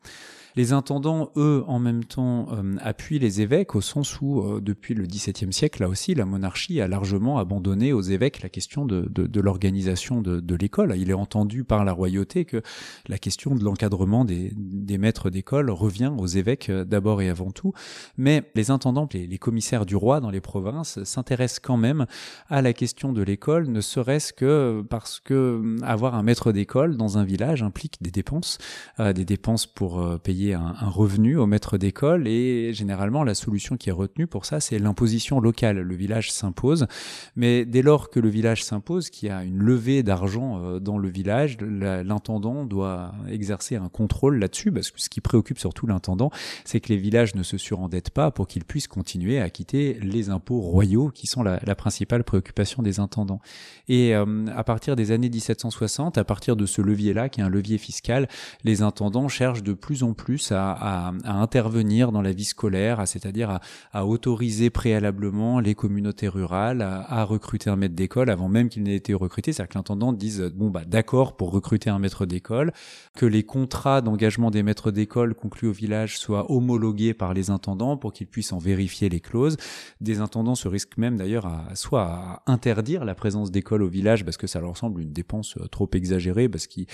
Les intendants, eux, en même temps, euh, appuient les évêques au sens où, euh, depuis le XVIIe siècle, là aussi, la monarchie a largement abandonné aux évêques la question de, l'organisation de, l'école. Il est entendu par la royauté que la question de l'encadrement des, des, maîtres d'école revient aux évêques euh, d'abord et avant tout. Mais les intendants, les, les commissaires du roi dans les provinces s'intéressent quand même à la question de l'école, ne serait-ce que parce que avoir un maître d'école dans un village implique des dépenses, des dépenses pour payer un, revenu au maître d'école et généralement la solution qui est retenue pour ça c'est l'imposition locale. Le village s'impose, mais dès lors que le village s'impose, qu'il y a une levée d'argent euh, dans le village, l'intendant doit exercer un contrôle là-dessus parce que ce qui préoccupe surtout l'intendant, c'est que les villages ne se surendettent pas pour qu'ils puissent continuer à acquitter les impôts royaux qui sont la, principale préoccupation des intendants. Et euh, à partir des années 1760, à partir de ce levier-là, qui est un levier fiscal, les intendants cherchent de plus en plus à, intervenir dans la vie scolaire, c'est-à-dire à, autoriser préalablement les communautés rurales à, recruter un maître d'école avant même qu'il n'ait été recruté. C'est-à-dire que l'intendant dise bon bah d'accord pour recruter un maître d'école, que les contrats d'engagement des maîtres d'école conclus au village soient homologués par les intendants pour qu'ils puissent en vérifier les clauses. Des intendants se risquent même d'ailleurs à soit à interdire la présence d'école au village parce que ça leur semble une dépense euh, trop exagérée parce qu'ils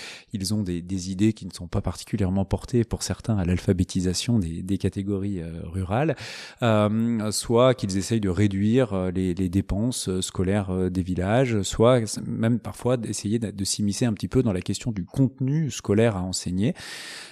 ont des, idées qui ne sont pas particulièrement portées pour certains à l'alphabétisation des, catégories euh, rurales, euh, soit qu'ils essayent de réduire euh, les, dépenses scolaires des villages, soit même parfois d'essayer de, s'immiscer un petit peu dans la question du contenu scolaire à enseigner.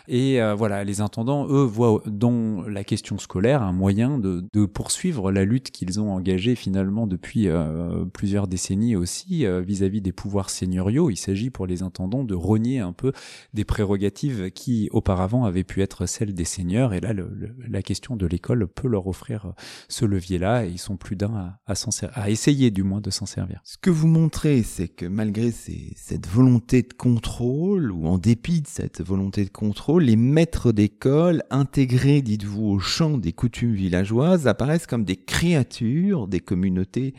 Et voilà, les intendants, eux, voient dans la question scolaire un moyen de, poursuivre la lutte qu'ils ont engagée finalement depuis euh, plusieurs décennies aussi vis-à-vis -vis des pouvoirs seigneuriaux. Il s'agit pour les intendants de renier un peu des prérogatives qui auparavant avaient pu être celles des seigneurs. Et là, la question de l'école peut leur offrir ce levier-là et ils sont plus d'un à, à, à, essayer du moins de s'en servir. Ce que vous montrez, c'est que malgré cette volonté de contrôle, ou en dépit de cette volonté de contrôle, les maîtres d'école intégrés, dites-vous, au champ des coutumes villageoises apparaissent comme des créatures des communautés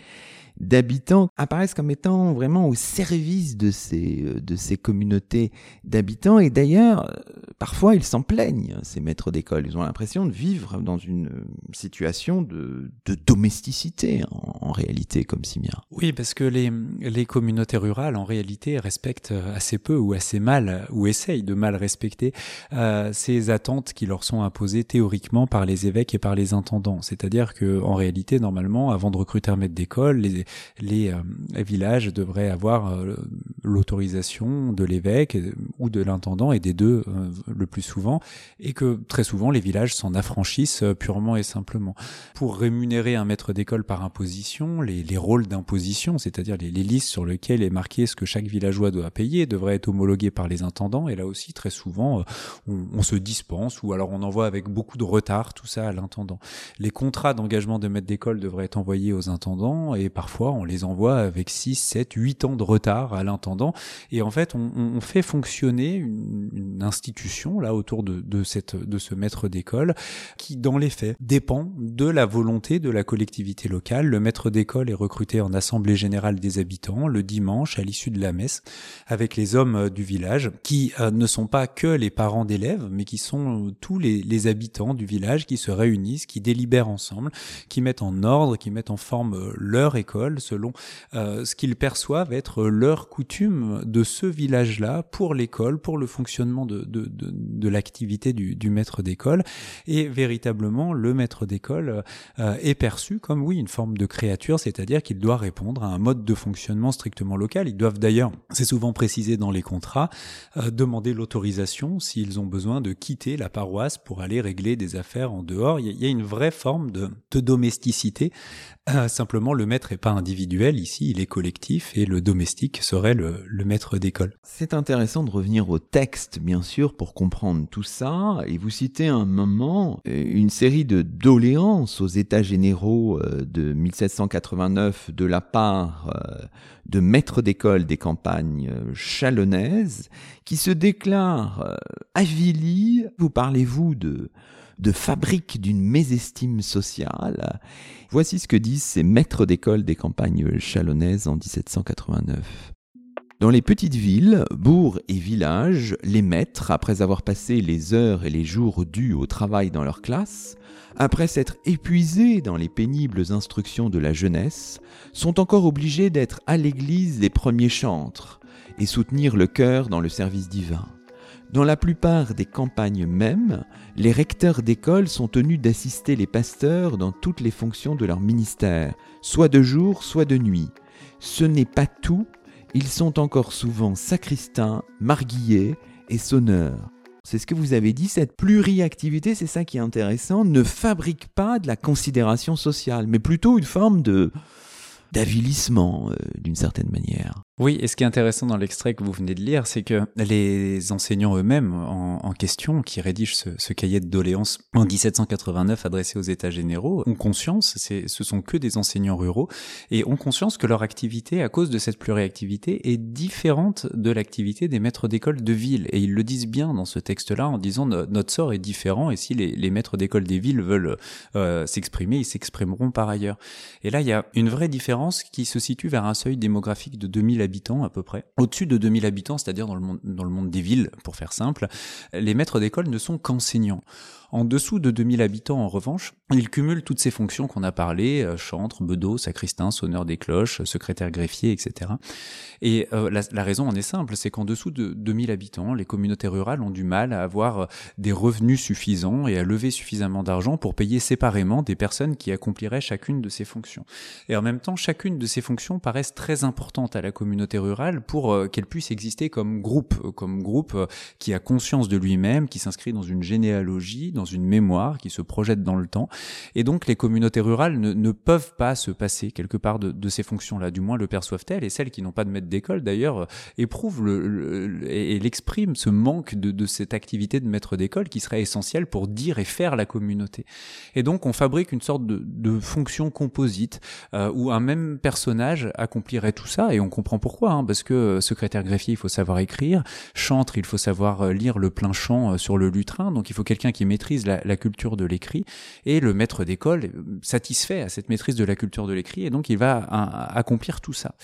d'habitants apparaissent comme étant vraiment au service de ces, euh, de ces communautés d'habitants. Et d'ailleurs, euh, parfois, ils s'en plaignent, ces maîtres d'école. Ils ont l'impression de vivre dans une euh, situation de, de domesticité, en, réalité, comme si bien. Oui, parce que les, les communautés rurales, en réalité, respectent assez peu ou assez mal, ou essayent de mal respecter euh, ces attentes qui leur sont imposées théoriquement par les évêques et par les intendants. C'est-à-dire que, en réalité, normalement, avant de recruter un maître d'école, les, les, euh, villages devraient avoir euh, l'autorisation de l'évêque ou de l'intendant et des deux euh, le plus souvent, et que très souvent les villages s'en affranchissent purement et simplement. Pour rémunérer un maître d'école par imposition, les, les rôles d'imposition, c'est-à-dire les, les, listes sur lesquelles est marqué ce que chaque villageois doit payer, devraient être homologués par les intendants, et là aussi très souvent on, on se dispense, ou alors on envoie avec beaucoup de retard tout ça à l'intendant. Les contrats d'engagement de maître d'école devraient être envoyés aux intendants, et parfois on les envoie avec 6, 7, 8 ans de retard à l'intendant. Et en fait, on, on fait fonctionner une, une, institution là autour de, de, cette, de ce maître d'école qui, dans les faits, dépend de la volonté de la collectivité locale. Le maître d'école est recruté en assemblée générale des habitants le dimanche à l'issue de la messe avec les hommes euh, du village qui euh, ne sont pas que les parents d'élèves, mais qui sont euh, tous les, les habitants du village qui se réunissent, qui délibèrent ensemble, qui mettent en ordre, qui mettent en forme leur école selon euh, ce qu'ils perçoivent être leur coutume de ce village-là pour l'école, pour le fonctionnement de, de, l'activité du, maître d'école. Et véritablement, le maître d'école euh, est perçu comme, oui, une forme de créature, c'est-à-dire qu'il doit répondre à un mode de fonctionnement strictement local. Ils doivent d'ailleurs, c'est souvent précisé dans les contrats, euh, demander l'autorisation s'ils ont besoin de quitter la paroisse pour aller régler des affaires en dehors. Il y a une vraie forme de, domesticité. Simplement, le maître est pas individuel ici, il est collectif et le domestique serait le, le maître d'école. C'est intéressant de revenir au texte, bien sûr, pour comprendre tout ça. Et vous citez un moment euh, une série de doléances aux États généraux euh, de 1789 de la part euh, de maîtres d'école des campagnes chalonnaises qui se déclarent avilis. Vous parlez-vous de de fabrique d'une mésestime sociale. Voici ce que disent ces maîtres d'école des campagnes chalonnaises en 1789. Dans les petites villes, bourgs et villages, les maîtres, après avoir passé les heures et les jours dus au travail dans leur classe, après s'être épuisés dans les pénibles instructions de la jeunesse, sont encore obligés d'être à l'église les premiers chantres et soutenir le cœur dans le service divin. Dans la plupart des campagnes même, les recteurs d'école sont tenus d'assister les pasteurs dans toutes les fonctions de leur ministère, soit de jour, soit de nuit. Ce n'est pas tout, ils sont encore souvent sacristains, marguillés et sonneurs. C'est ce que vous avez dit, cette pluriactivité, c'est ça qui est intéressant, ne fabrique pas de la considération sociale, mais plutôt une forme d'avilissement euh, d'une certaine manière. Oui, et ce qui est intéressant dans l'extrait que vous venez de lire, c'est que les enseignants eux-mêmes en, question, qui rédigent ce, cahier de doléances en 1789 adressé aux États généraux, ont conscience, ce sont que des enseignants ruraux, et ont conscience que leur activité, à cause de cette pluriactivité, est différente de l'activité des maîtres d'école de ville. Et ils le disent bien dans ce texte-là en disant notre sort est différent, et si les, maîtres d'école des villes veulent euh, s'exprimer, ils s'exprimeront par ailleurs. Et là, il y a une vraie différence qui se situe vers un seuil démographique de 2000 habitants à peu près. Au-dessus de 2000 habitants, c'est-à-dire dans le monde, dans le monde des villes, pour faire simple, les maîtres d'école ne sont qu'enseignants. En dessous de 2000 habitants, en revanche, il cumule toutes ces fonctions qu'on a parlé, euh, chantre, bedeau, sacristain, sonneur des cloches, secrétaire greffier, etc. Et euh, la, raison en est simple, c'est qu'en dessous de 2000 habitants, les communautés rurales ont du mal à avoir euh, des revenus suffisants et à lever suffisamment d'argent pour payer séparément des personnes qui accompliraient chacune de ces fonctions. Et en même temps, chacune de ces fonctions paraissent très importantes à la communauté rurale pour qu'elle puisse exister comme groupe, comme groupe qui a conscience de lui-même, qui s'inscrit dans une généalogie, dans une mémoire qui se projette dans le temps. Et donc les communautés rurales ne, peuvent pas se passer quelque part de, ces fonctions-là, du moins le perçoivent-elles, et celles qui n'ont pas de maître d'école d'ailleurs euh, éprouvent le, et, l'expriment ce manque de, cette activité de maître d'école qui serait essentielle pour dire et faire la communauté. Et donc on fabrique une sorte de, fonction composite euh, où un même personnage accomplirait tout ça, et on comprend pourquoi, hein, parce que euh, secrétaire greffier, il faut savoir écrire, chantre, il faut savoir lire le plein chant sur le lutrin, donc il faut quelqu'un qui maîtrise la, culture de l'écrit et le maître d'école satisfait à cette maîtrise de la culture de l'écrit et donc il va accomplir tout ça.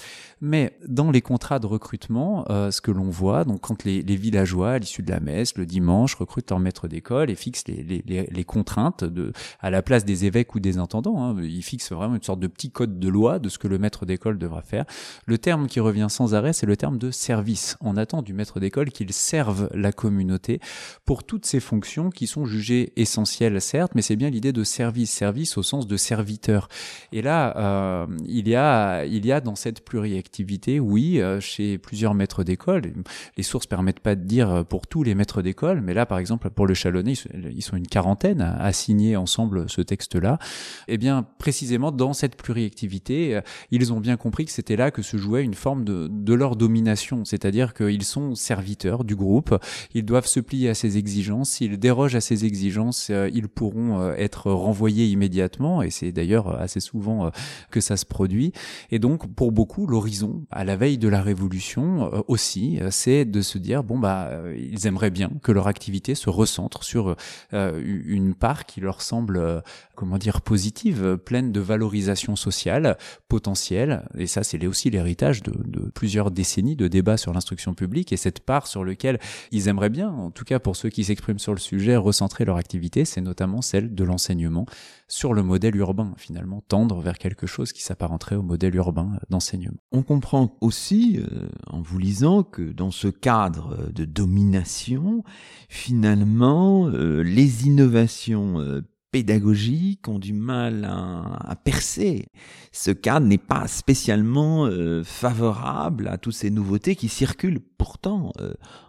Mais dans les contrats de recrutement, euh, ce que l'on voit, donc quand les, villageois à l'issue de la messe le dimanche recrutent leur maître d'école et fixent les, contraintes de, à la place des évêques ou des intendants, hein, ils fixent vraiment une sorte de petit code de loi de ce que le maître d'école devra faire. Le terme qui revient sans arrêt, c'est le terme de service. On attend du maître d'école qu'il serve la communauté pour toutes ces fonctions qui sont jugées essentiel, certes, mais c'est bien l'idée de service, service au sens de serviteur. Et là, euh, il, y a, il y a dans cette pluriactivité, oui, euh, chez plusieurs maîtres d'école, les sources permettent pas de dire pour tous les maîtres d'école, mais là, par exemple, pour le Chalonnais, ils sont une quarantaine à signer ensemble ce texte-là. Eh bien, précisément dans cette pluriactivité, ils ont bien compris que c'était là que se jouait une forme de, de leur domination, c'est-à-dire qu'ils sont serviteurs du groupe, ils doivent se plier à ses exigences, ils dérogent à ses exigences, euh, ils pourront euh, être renvoyés immédiatement, et c'est d'ailleurs assez souvent euh, que ça se produit. Et donc, pour beaucoup, l'horizon, à la veille de la Révolution aussi, c'est de se dire, bon, bah, ils aimeraient bien que leur activité se recentre sur une part qui leur semble, comment dire, positive, pleine de valorisation sociale, potentielle, et ça, c'est aussi l'héritage de, de plusieurs décennies de débats sur l'instruction publique, et cette part sur laquelle ils aimeraient bien, en tout cas pour ceux qui s'expriment sur le sujet, recentrer leur activité, c'est notamment celle de l'enseignement sur le modèle urbain, finalement, tendre vers quelque chose qui s'apparenterait au modèle urbain d'enseignement. On comprend aussi, euh, en vous lisant, que dans ce cadre de domination, finalement, euh, les innovations euh, pédagogiques ont du mal à, percer. Ce cadre n'est pas spécialement favorable à toutes ces nouveautés qui circulent pourtant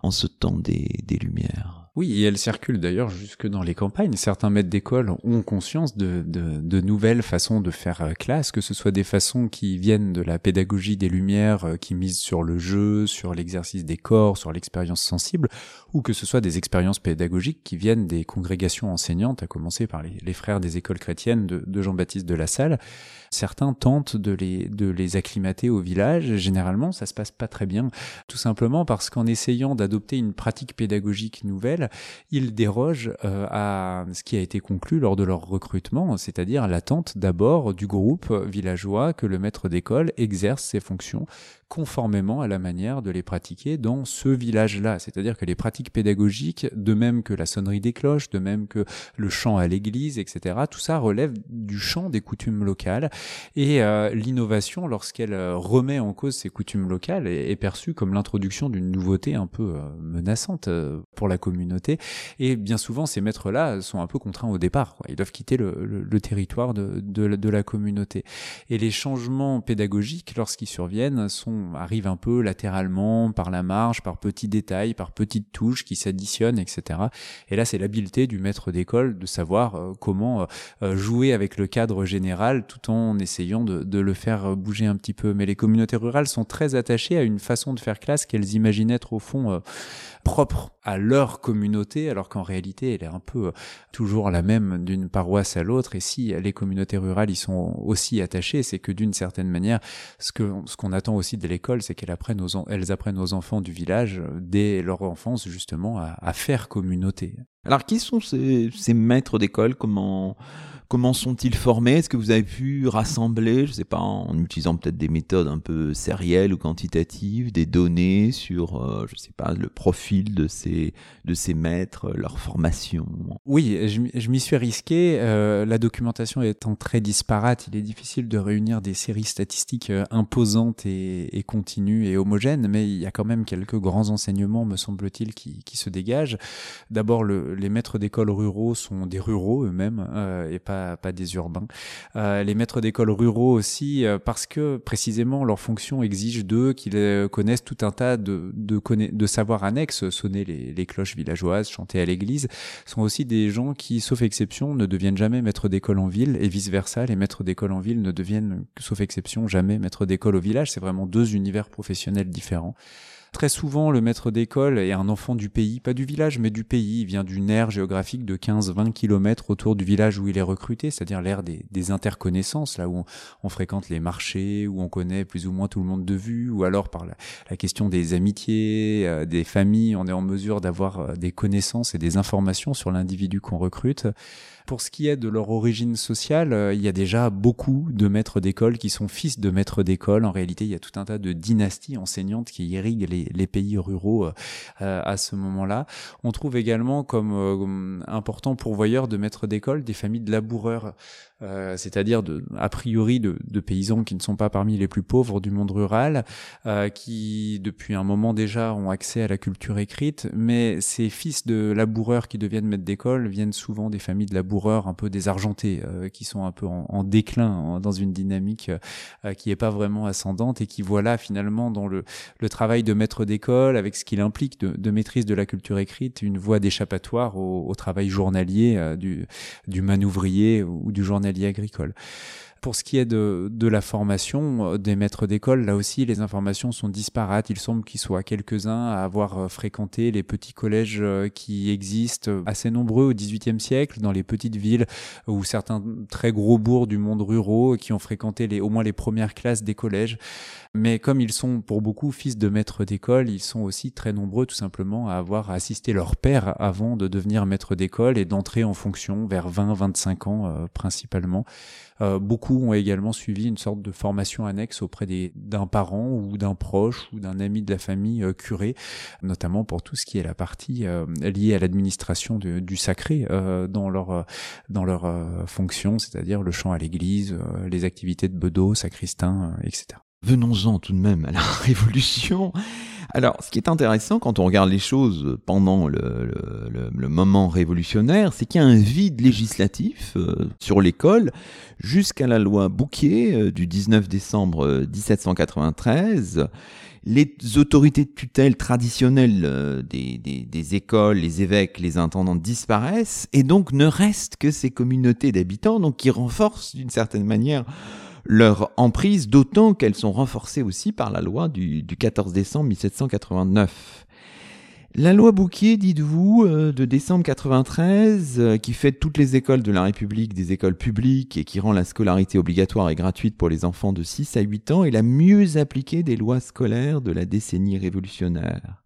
en ce temps des Lumières. Oui, et elle circule d'ailleurs jusque dans les campagnes. Certains maîtres d'école ont conscience de, de, nouvelles façons de faire euh, classe, que ce soit des façons qui viennent de la pédagogie des Lumières, euh, qui misent sur le jeu, sur l'exercice des corps, sur l'expérience sensible, ou que ce soit des expériences pédagogiques qui viennent des congrégations enseignantes, à commencer par les, les frères des écoles chrétiennes de, de Jean-Baptiste de la Salle. Certains tentent de les, de les acclimater au village. Généralement, ça se passe pas très bien, tout simplement parce qu'en essayant d'adopter une pratique pédagogique nouvelle, ils dérogent euh, à ce qui a été conclu lors de leur recrutement, c'est-à-dire l'attente d'abord du groupe villageois que le maître d'école exerce ses fonctions conformément à la manière de les pratiquer dans ce village-là. C'est-à-dire que les pratiques pédagogiques, de même que la sonnerie des cloches, de même que le chant à l'église, etc., tout ça relève du chant des coutumes locales. Et euh, l'innovation, lorsqu'elle euh, remet en cause ces coutumes locales, est, perçue comme l'introduction d'une nouveauté un peu euh, menaçante pour la communauté. Et bien souvent, ces maîtres-là sont un peu contraints au départ. Ils doivent quitter le, territoire de, de la communauté. Et les changements pédagogiques, lorsqu'ils surviennent, sont arrive un peu latéralement, par la marge, par petits détails, par petites touches qui s'additionnent, etc. Et là, c'est l'habileté du maître d'école de savoir euh, comment euh, jouer avec le cadre général tout en essayant de, de, le faire bouger un petit peu. Mais les communautés rurales sont très attachées à une façon de faire classe qu'elles imaginent être au fond propre à leur communauté, alors qu'en réalité, elle est un peu euh, toujours la même d'une paroisse à l'autre. Et si les communautés rurales y sont aussi attachées, c'est que d'une certaine manière, ce que ce qu'on attend aussi de l'école, c'est qu'elles apprennent aux elles apprennent aux enfants du village euh, dès leur enfance justement à, faire communauté. Alors, qui sont ces, ces maîtres d'école? Comment Comment sont-ils formés? Est-ce que vous avez pu rassembler, je ne sais pas, en utilisant peut-être des méthodes un peu sérielles ou quantitatives, des données sur, euh, je ne sais pas, le profil de ces, de ces maîtres, leur formation? Oui, je, m'y suis risqué. Euh, la documentation étant très disparate, il est difficile de réunir des séries statistiques euh, imposantes et, et continues et homogènes, mais il y a quand même quelques grands enseignements, me semble-t-il, qui, qui, se dégagent. D'abord, le, les maîtres d'école ruraux sont des ruraux eux-mêmes et pas pas, des urbains. Euh, les maîtres d'école ruraux aussi, euh, parce que précisément leur fonction exige d'eux qu'ils euh, connaissent tout un tas de, de, de savoirs annexes, sonner les, les, cloches villageoises, chanter à l'église, sont aussi des gens qui, sauf exception, ne deviennent jamais maîtres d'école en ville, et vice-versa, les maîtres d'école en ville ne deviennent, sauf exception, jamais maîtres d'école au village. C'est vraiment deux univers professionnels différents. Très souvent, le maître d'école est un enfant du pays, pas du village, mais du pays. Il vient d'une aire géographique de 15-20 km autour du village où il est recruté, c'est-à-dire l'ère des, des, interconnaissances, là où on, fréquente les marchés, où on connaît plus ou moins tout le monde de vue, ou alors par la, question des amitiés, euh, des familles, on est en mesure d'avoir euh, des connaissances et des informations sur l'individu qu'on recrute. Pour ce qui est de leur origine sociale, euh, il y a déjà beaucoup de maîtres d'école qui sont fils de maîtres d'école. En réalité, il y a tout un tas de dynasties enseignantes qui irriguent les, les pays ruraux euh, euh, à ce moment-là. On trouve également comme important pourvoyeur de maîtres d'école des familles de laboureurs. Euh, c'est-à-dire de, a priori de, paysans qui ne sont pas parmi les plus pauvres du monde rural, euh, qui depuis un moment déjà ont accès à la culture écrite, mais ces fils de laboureurs qui deviennent maîtres d'école viennent souvent des familles de laboureurs un peu désargentés, euh, qui sont un peu en, déclin, dans une dynamique euh, qui n'est pas vraiment ascendante et qui voilà finalement dans le, le travail de maître d'école, avec ce qu'il implique de, maîtrise de la culture écrite, une voie d'échappatoire au, travail journalier euh, du manouvrier ou du journalier agricole. Pour ce qui est de, de la formation euh, des maîtres d'école, là aussi, les informations sont disparates. Il semble qu'il soit quelques-uns à avoir euh, fréquenté les petits collèges euh, qui existent assez nombreux au XVIIIe siècle dans les petites villes ou certains très gros bourgs du monde ruraux qui ont fréquenté les, au moins les premières classes des collèges. Mais comme ils sont pour beaucoup fils de maîtres d'école, ils sont aussi très nombreux tout simplement à avoir assisté leur père avant de devenir maître d'école et d'entrer en fonction vers 20-25 ans euh, principalement. Euh, beaucoup ont également suivi une sorte de formation annexe auprès d'un parent ou d'un proche ou d'un ami de la famille euh, curé, notamment pour tout ce qui est la partie euh, liée à l'administration du sacré euh, dans leur dans leur fonction, c'est-à-dire le chant à l'église, les activités de bedeau, sacristain, etc. Venons-en tout de même à la Révolution. Alors, ce qui est intéressant quand on regarde les choses pendant le, le, le, moment révolutionnaire, c'est qu'il y a un vide législatif euh, sur l'école jusqu'à la loi Bouquier euh, du 19 décembre 1793. Euh, les autorités de tutelle traditionnelles des, des, des, écoles, les évêques, les intendants disparaissent, et donc ne restent que ces communautés d'habitants, donc qui renforcent d'une certaine manière leur emprise, d'autant qu'elles sont renforcées aussi par la loi du, 14 décembre 1789. La loi Bouquier, dites-vous, euh, de décembre 93, euh, qui fait toutes les écoles de la République des écoles publiques et qui rend la scolarité obligatoire et gratuite pour les enfants de 6 à 8 ans, est la mieux appliquée des lois scolaires de la décennie révolutionnaire.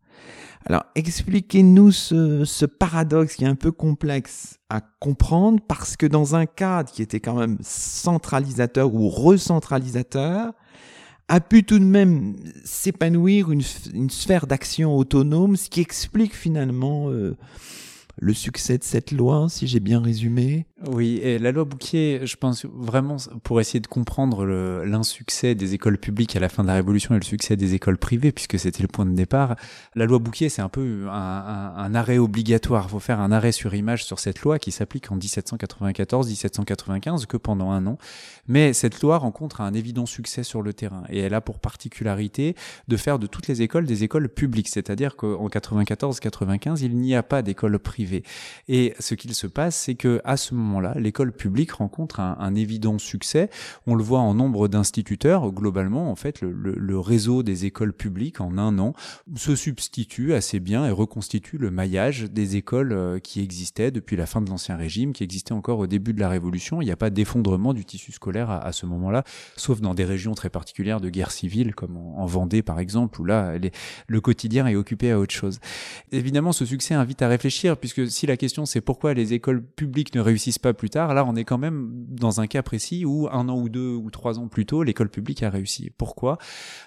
Alors expliquez-nous ce, ce, paradoxe qui est un peu complexe à comprendre parce que dans un cadre qui était quand même centralisateur ou recentralisateur, a pu tout de même s'épanouir une, une, sphère d'action autonome, ce qui explique finalement euh, le succès de cette loi, si j'ai bien résumé? Oui, et la loi Bouquier, je pense vraiment pour essayer de comprendre l'insuccès des écoles publiques à la fin de la Révolution et le succès des écoles privées, puisque c'était le point de départ, la loi Bouquier, c'est un peu un, arrêt obligatoire. Il faut faire un arrêt sur image sur cette loi qui s'applique en 1794-1795 que pendant un an. Mais cette loi rencontre un évident succès sur le terrain et elle a pour particularité de faire de toutes les écoles des écoles publiques, c'est-à-dire qu'en 94-95, il n'y a pas d'école privée. Et ce qu'il se passe, c'est que à ce moment-là, l'école publique rencontre un, évident succès. On le voit en nombre d'instituteurs. Globalement, en fait, le, réseau des écoles publiques en un an se substitue assez bien et reconstitue le maillage des écoles euh, qui existaient depuis la fin de l'Ancien Régime, qui existaient encore au début de la Révolution. Il n'y a pas d'effondrement du tissu scolaire à, ce moment-là, sauf dans des régions très particulières de guerre civile, comme en, Vendée par exemple, où là, le quotidien est occupé à autre chose. Évidemment, ce succès invite à réfléchir, puisque si la question c'est pourquoi les écoles publiques ne réussissent pas plus tard, là on est quand même dans un cas précis où un an ou deux ou trois ans plus tôt, l'école publique a réussi. Pourquoi?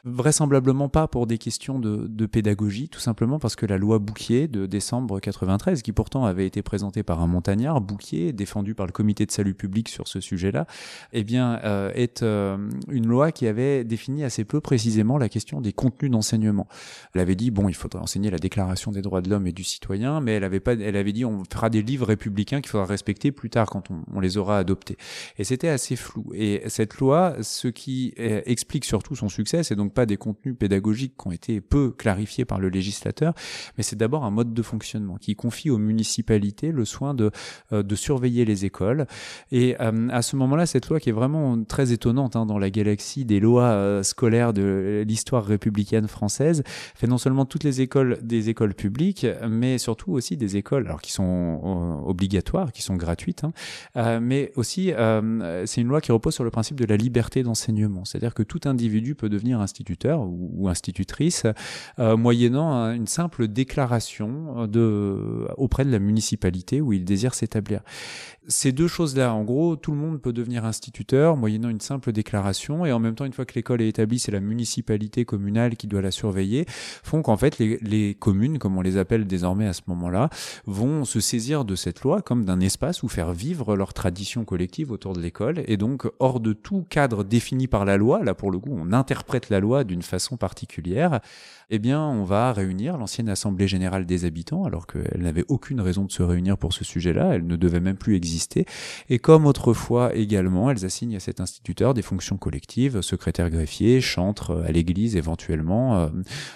Vraisemblablement pas pour des questions de, pédagogie, tout simplement parce que la loi Bouquier de décembre 93, qui pourtant avait été présentée par un montagnard, Bouquier, défendu par le comité de salut public sur ce sujet-là, eh bien, euh, est euh, une loi qui avait défini assez peu précisément la question des contenus d'enseignement. Elle avait dit, bon, il faudrait enseigner la déclaration des droits de l'homme et du citoyen, mais elle avait pas, avait dit, on fera des livres républicains qu'il faudra respecter plus tard quand on, les aura adoptés. Et c'était assez flou. Et cette loi, ce qui euh, explique surtout son succès, c'est donc pas des contenus pédagogiques qui ont été peu clarifiés par le législateur, mais c'est d'abord un mode de fonctionnement qui confie aux municipalités le soin de, euh, surveiller les écoles. Et euh, à ce moment-là, cette loi qui est vraiment très étonnante hein, dans la galaxie des lois scolaires de l'histoire républicaine française, fait non seulement toutes les écoles des écoles publiques, mais surtout aussi des écoles alors qui sont obligatoires, qui sont gratuites, hein, mais aussi c'est une loi qui repose sur le principe de la liberté d'enseignement, c'est-à-dire que tout individu peut devenir instituteur ou, institutrice euh, moyennant une simple déclaration auprès de la municipalité où il désire s'établir. Ces deux choses-là, en gros, tout le monde peut devenir instituteur moyennant une simple déclaration et en même temps, une fois que l'école est établie, c'est la municipalité communale qui doit la surveiller, font qu'en fait, les communes, comme on les appelle désormais à ce moment-là, vont se saisir de cette loi comme d'un espace où faire vivre leur tradition collective autour de l'école et donc hors de tout cadre défini par la loi, là pour le coup, on interprète la loi d'une façon particulière, eh bien, on va réunir l'ancienne Assemblée générale des habitants, alors qu'elle n'avait aucune raison de se réunir pour ce sujet-là, elle ne devait même plus exister. Et comme autrefois également, elles assignent à cet instituteur des fonctions collectives, secrétaire greffier, chantre à l'église éventuellement. Euh.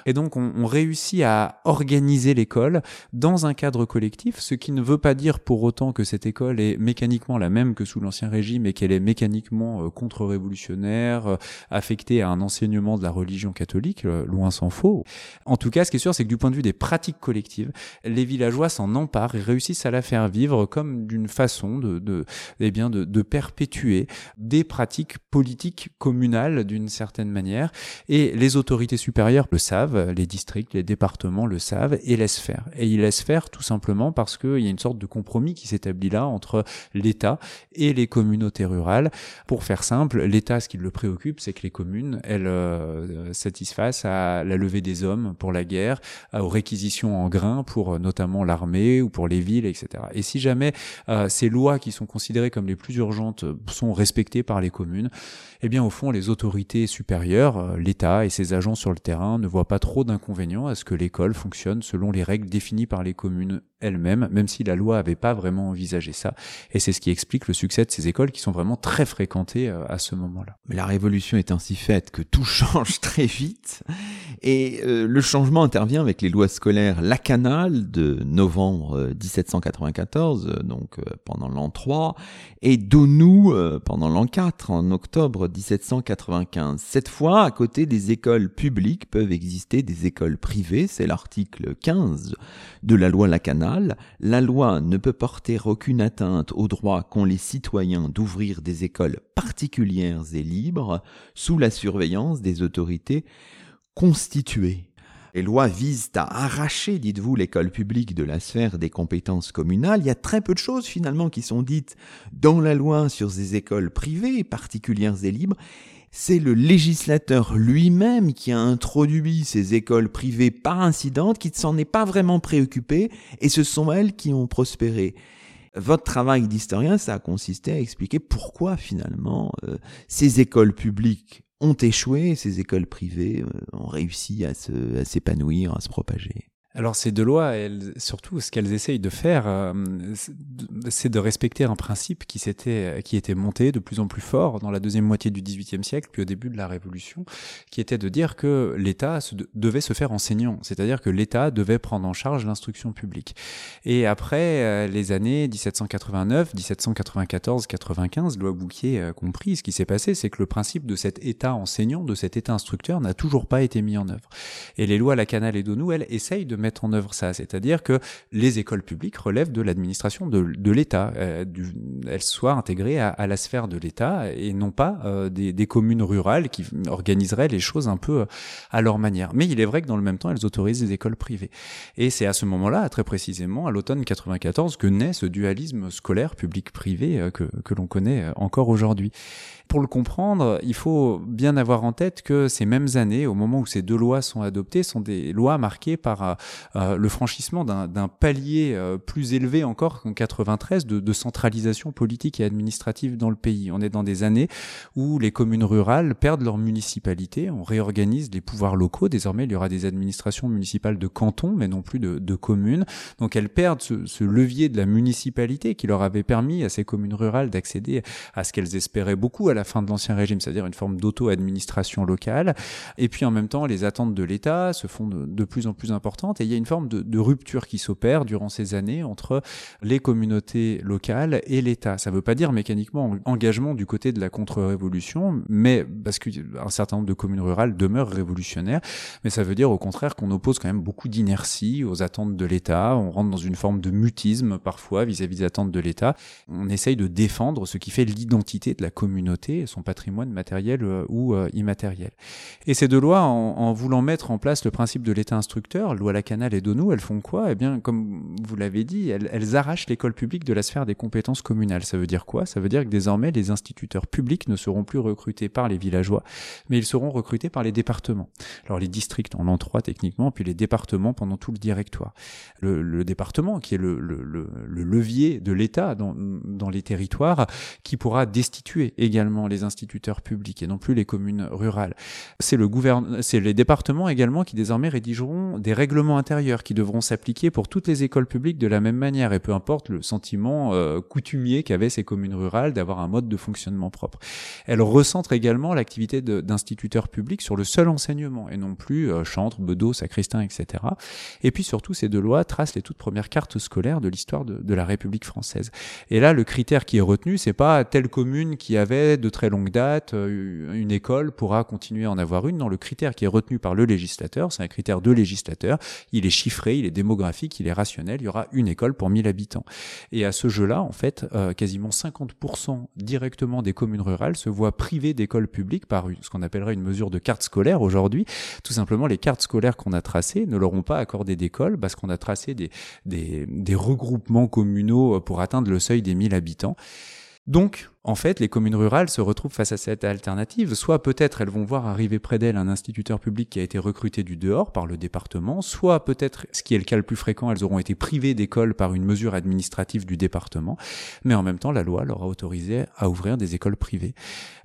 Et donc, on, on réussit à organiser l'école dans un cadre collectif, ce qui ne veut pas dire pour autant que cette école est mécaniquement la même que sous l'Ancien Régime et qu'elle est mécaniquement euh, contre-révolutionnaire, euh, affectée à un enseignement de la religion catholique, loin s'en faut. En tout cas, ce qui est sûr, c'est que du point de vue des pratiques collectives, les villageois s'en emparent et réussissent à la faire vivre comme d'une façon de, eh bien, de perpétuer des pratiques politiques communales d'une certaine manière. Et les autorités supérieures le savent, les districts, les départements le savent et laissent faire. Et ils laissent faire tout simplement parce qu'il y a une sorte de compromis qui s'établit là entre l'État et les communautés rurales. Pour faire simple, l'État, ce qui le préoccupe, c'est que les communes, elles euh, satisfassent à la levée des hommes pour la guerre, euh, aux réquisitions en grains pour euh, notamment l'armée ou pour les villes, etc. Et si jamais euh, ces lois qui sont considérées comme les plus urgentes sont respectées par les communes, eh bien au fond les autorités supérieures, l'État et ses agents sur le terrain ne voient pas trop d'inconvénients à ce que l'école fonctionne selon les règles définies par les communes elles-mêmes, même si la loi avait pas vraiment envisagé ça. Et c'est ce qui explique le succès de ces écoles qui sont vraiment très fréquentées à ce moment-là. Mais la révolution est ainsi faite que tout change très vite et euh, le changement intervient avec les lois scolaires Lacanal de novembre 1794, euh, euh, donc pendant l'an 3, et Donou pendant l'an 4, en octobre 1795. Cette fois, à côté des écoles publiques, peuvent exister des écoles privées, c'est l'article 15 de la loi Lacanal. La loi ne peut porter aucune atteinte au droit qu'ont les citoyens d'ouvrir des écoles particulières et libres sous la surveillance des autorités constituées. Les lois visent à arracher, dites-vous, l'école publique de la sphère des compétences communales. Il y a très peu de choses finalement qui sont dites dans la loi sur ces écoles privées, particulières et libres. C'est le législateur lui-même qui a introduit ces écoles privées par incident, qui ne s'en est pas vraiment préoccupé, et ce sont elles qui ont prospéré. Votre travail d'historien, ça a consisté à expliquer pourquoi finalement euh, ces écoles publiques ont échoué, ces écoles privées euh, ont réussi à s'épanouir, à se propager. Alors ces deux lois, elles, surtout ce qu'elles essayent de faire, euh, c'est de respecter un principe qui s'était, qui était monté de plus en plus fort dans la deuxième moitié du XVIIIe siècle, puis au début de la Révolution, qui était de dire que l'État devait se faire enseignant, c'est-à-dire que l'État devait prendre en charge l'instruction publique. Et après euh, les années 1789, 1794, 95, loi Bouquier euh, compris, ce qui s'est passé, c'est que le principe de cet État enseignant, de cet État instructeur, n'a toujours pas été mis en œuvre. Et les lois Lacanal et Donou, elles essayent de mettre en œuvre ça. C'est-à-dire que les écoles publiques relèvent de l'administration de, de l'État. Euh, elles soient intégrées à, la sphère de l'État et non pas euh, des, communes rurales qui organiseraient les choses un peu euh, à leur manière. Mais il est vrai que dans le même temps, elles autorisent les écoles privées. Et c'est à ce moment-là, très précisément, à l'automne 94, que naît ce dualisme scolaire public-privé que, que l'on connaît encore aujourd'hui. Pour le comprendre, il faut bien avoir en tête que ces mêmes années, au moment où ces deux lois sont adoptées, sont des lois marquées par euh, le franchissement d'un palier euh, plus élevé encore qu'en 93 de, centralisation politique et administrative dans le pays. On est dans des années où les communes rurales perdent leur municipalité, on réorganise les pouvoirs locaux. Désormais, il y aura des administrations municipales de cantons, mais non plus de, de communes. Donc elles perdent ce, ce, levier de la municipalité qui leur avait permis à ces communes rurales d'accéder à ce qu'elles espéraient beaucoup à la fin de l'Ancien Régime, c'est-à-dire une forme d'auto-administration locale. Et puis en même temps, les attentes de l'État se font de, plus en plus importantes et il y a une forme de, rupture qui s'opère durant ces années entre les communautés locales et l'État. Ça ne veut pas dire mécaniquement engagement du côté de la contre-révolution, mais parce qu'un certain nombre de communes rurales demeurent révolutionnaires, mais ça veut dire au contraire qu'on oppose quand même beaucoup d'inertie aux attentes de l'État, on rentre dans une forme de mutisme parfois vis-à-vis -vis des attentes de l'État, on essaye de défendre ce qui fait l'identité de la communauté, son patrimoine matériel euh, ou euh, immatériel. Et ces deux lois, en, en voulant mettre en place le principe de l'État instructeur, loi Lacanal et Donou, elles font quoi? Eh bien, comme vous l'avez dit, elles, elles arrachent l'école publique de la sphère des compétences communales. Ça veut dire quoi? Ça veut dire que désormais, les instituteurs publics ne seront plus recrutés par les villageois, mais ils seront recrutés par les départements. Alors, les districts en ont trois techniquement, puis les départements pendant tout le directoire. Le, le département, qui est le, le, le levier de l'État dans, dans les territoires, qui pourra destituer également les instituteurs publics et non plus les communes rurales. C'est le c'est les départements également qui désormais rédigeront des règlements intérieurs qui devront s'appliquer pour toutes les écoles publiques de la même manière et peu importe le sentiment euh, coutumier qu'avaient ces communes rurales d'avoir un mode de fonctionnement propre. Elle recentre également l'activité d'instituteurs publics sur le seul enseignement et non plus euh, chantre, bedeau, sacristain, etc. Et puis surtout, ces deux lois tracent les toutes premières cartes scolaires de l'histoire de, de, la République française. Et là, le critère qui est retenu, c'est pas telle commune qui avait de très longue date euh, une école pourra continuer à en avoir une. Non, le critère qui est retenu par le législateur, c'est un critère de législateur. Il est chiffré, il est démographique, il est rationnel, il y aura une école pour 1000 habitants. Et à ce jeu-là, en fait, euh, quasiment 50% directement des communes rurales se voient privées d'écoles publiques par ce qu'on appellerait une mesure de carte scolaire aujourd'hui. Tout simplement, les cartes scolaires qu'on a tracées ne leur ont pas accordé d'école parce qu'on a tracé des, des, regroupements communaux pour atteindre le seuil des 1000 habitants. Donc, en fait, les communes rurales se retrouvent face à cette alternative. Soit peut-être elles vont voir arriver près d'elles un instituteur public qui a été recruté du dehors par le département, soit peut-être, ce qui est le cas le plus fréquent, elles auront été privées d'école par une mesure administrative du département. Mais en même temps, la loi leur a autorisé à ouvrir des écoles privées,